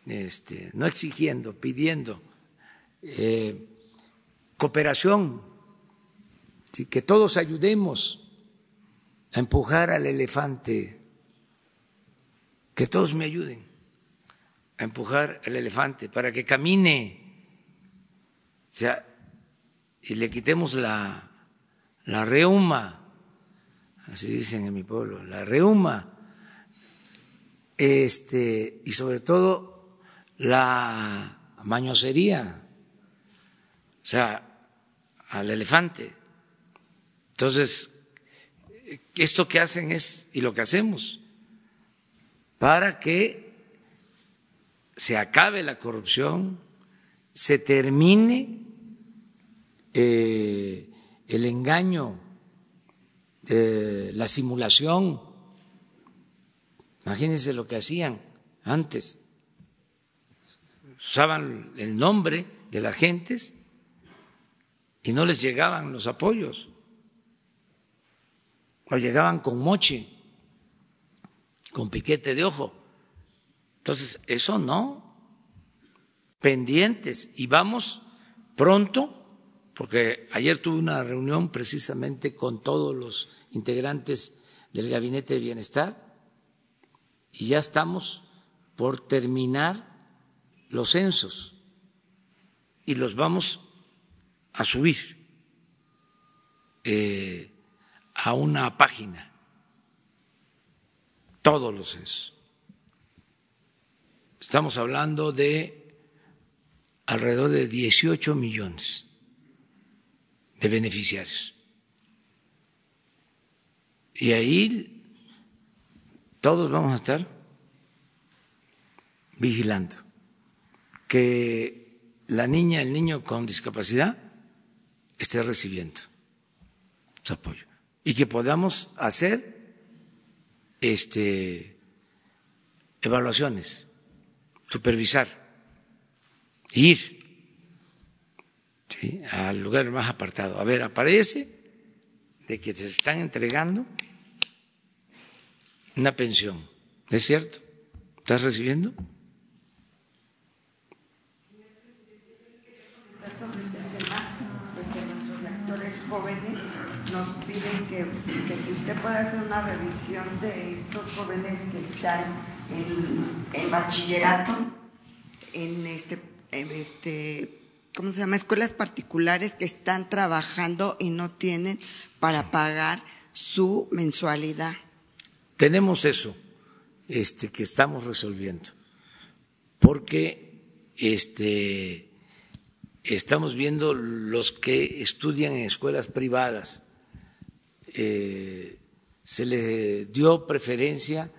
Este, no exigiendo, pidiendo eh, cooperación, que todos ayudemos a empujar al elefante, que todos me ayuden a empujar al elefante para que camine, sea, y le quitemos la, la reuma, así dicen en mi pueblo, la reuma, este, y sobre todo la mañosería, o sea, al elefante. Entonces, esto que hacen es, y lo que hacemos, para que se acabe la corrupción, se termine eh, el engaño, eh, la simulación. Imagínense lo que hacían antes. Usaban el nombre de las gentes y no les llegaban los apoyos. O llegaban con moche, con piquete de ojo. Entonces, eso no, pendientes y vamos pronto, porque ayer tuve una reunión precisamente con todos los integrantes del Gabinete de Bienestar y ya estamos por terminar los censos y los vamos a subir eh, a una página, todos los censos. Estamos hablando de alrededor de 18 millones de beneficiarios. Y ahí todos vamos a estar vigilando que la niña, el niño con discapacidad esté recibiendo su apoyo y que podamos hacer este evaluaciones supervisar, ir ¿sí? al lugar más apartado. A ver, aparece de que se están entregando una pensión. ¿Es cierto? ¿Estás recibiendo? jóvenes nos piden que, que, si usted puede hacer una revisión de estos jóvenes que están en, en bachillerato, en este, en este, este ¿cómo se llama? Escuelas particulares que están trabajando y no tienen para pagar su mensualidad. Tenemos eso, este, que estamos resolviendo, porque este, estamos viendo los que estudian en escuelas privadas eh, se le dio preferencia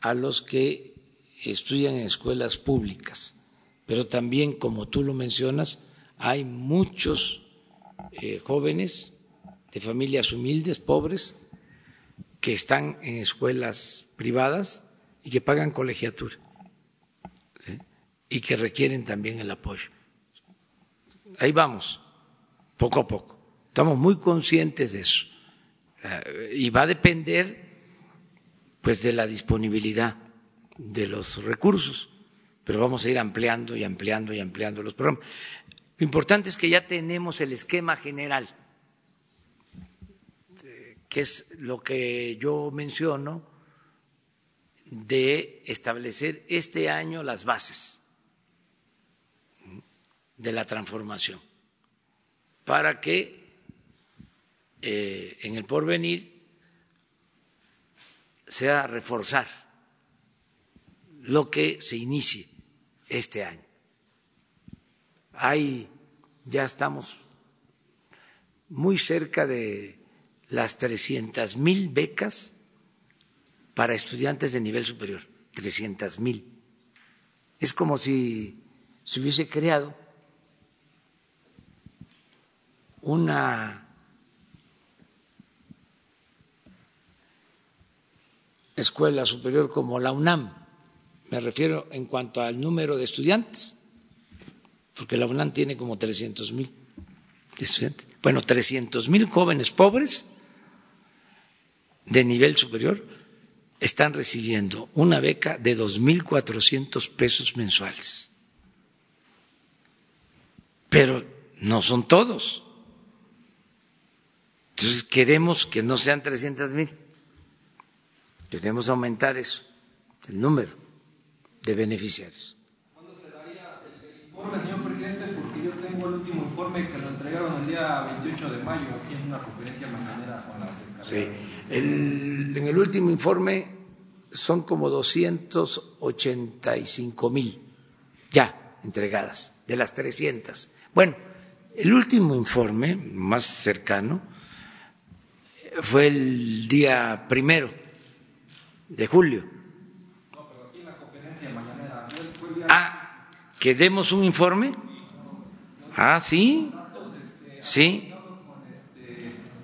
a los que estudian en escuelas públicas, pero también, como tú lo mencionas, hay muchos eh, jóvenes de familias humildes, pobres, que están en escuelas privadas y que pagan colegiatura y que requieren también el apoyo. Ahí vamos, poco a poco. Estamos muy conscientes de eso y va a depender pues de la disponibilidad de los recursos, pero vamos a ir ampliando y ampliando y ampliando los programas. Lo importante es que ya tenemos el esquema general, que es lo que yo menciono de establecer este año las bases de la transformación para que eh, en el porvenir sea reforzar lo que se inicie este año. Ahí ya estamos muy cerca de las 300 mil becas para estudiantes de nivel superior, 300 mil. Es como si se hubiese creado una escuela superior como la UNAM, me refiero en cuanto al número de estudiantes, porque la UNAM tiene como 300 mil estudiantes. Bueno, 300 mil jóvenes pobres de nivel superior están recibiendo una beca de 2.400 pesos mensuales. Pero no son todos. Entonces queremos que no sean 300 mil Debemos aumentar eso, el número de beneficiarios. ¿Cuándo se daría el, informe, señor presidente? Porque yo tengo el último informe que lo entregaron el día 28 de mayo aquí en una conferencia mañanera con la Sí, el, en el último informe son como 285 mil ya entregadas, de las 300. Bueno, el último informe más cercano fue el día primero de julio. No, pero aquí en la conferencia mañanera. Ah, que demos un informe. Ah, sí. Sí.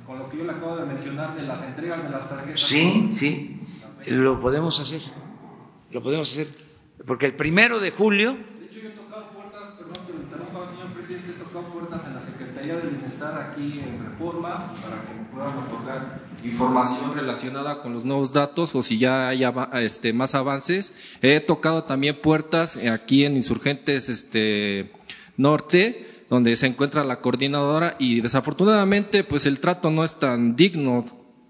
Con lo que yo le acabo de mencionar de las entregas de las tarjetas. Sí, sí. Lo podemos hacer. Lo podemos hacer. Porque el primero de julio. De hecho, yo he tocado puertas, perdón que lo interrumpa, señor presidente, he tocado puertas en la Secretaría del Bienestar aquí en Reforma para que me puedan otorgar información relacionada con los nuevos datos o si ya hay este, más avances. He tocado también puertas aquí en Insurgentes este, Norte, donde se encuentra la coordinadora y desafortunadamente pues el trato no es tan digno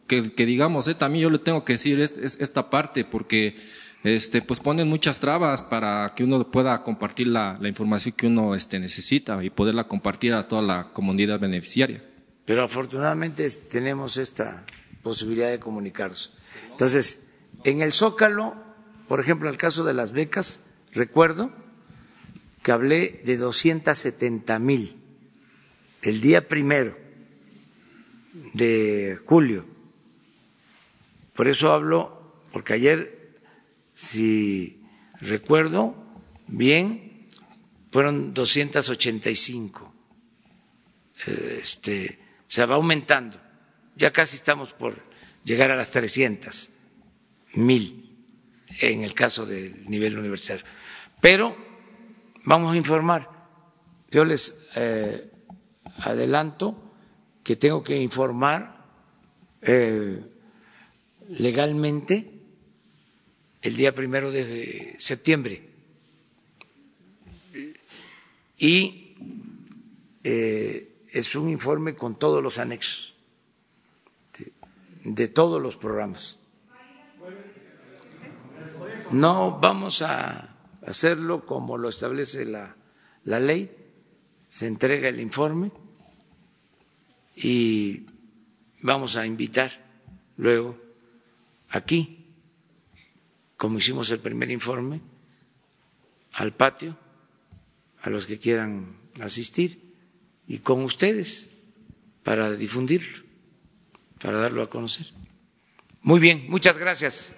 que, digamos, eh, también yo le tengo que decir es, esta parte porque este, pues ponen muchas trabas para que uno pueda compartir la, la información que uno este, necesita y poderla compartir a toda la comunidad beneficiaria. Pero afortunadamente tenemos esta posibilidad de comunicarse. Entonces, en el Zócalo, por ejemplo, en el caso de las becas, recuerdo que hablé de 270 mil el día primero de julio. Por eso hablo, porque ayer, si recuerdo bien, fueron 285. Este, se va aumentando ya casi estamos por llegar a las 300 mil en el caso del nivel universitario. Pero vamos a informar. Yo les eh, adelanto que tengo que informar eh, legalmente el día primero de septiembre y eh, es un informe con todos los anexos de todos los programas. No vamos a hacerlo como lo establece la, la ley, se entrega el informe y vamos a invitar luego aquí, como hicimos el primer informe, al patio, a los que quieran asistir y con ustedes para difundirlo, para darlo a conocer. Muy bien, muchas gracias.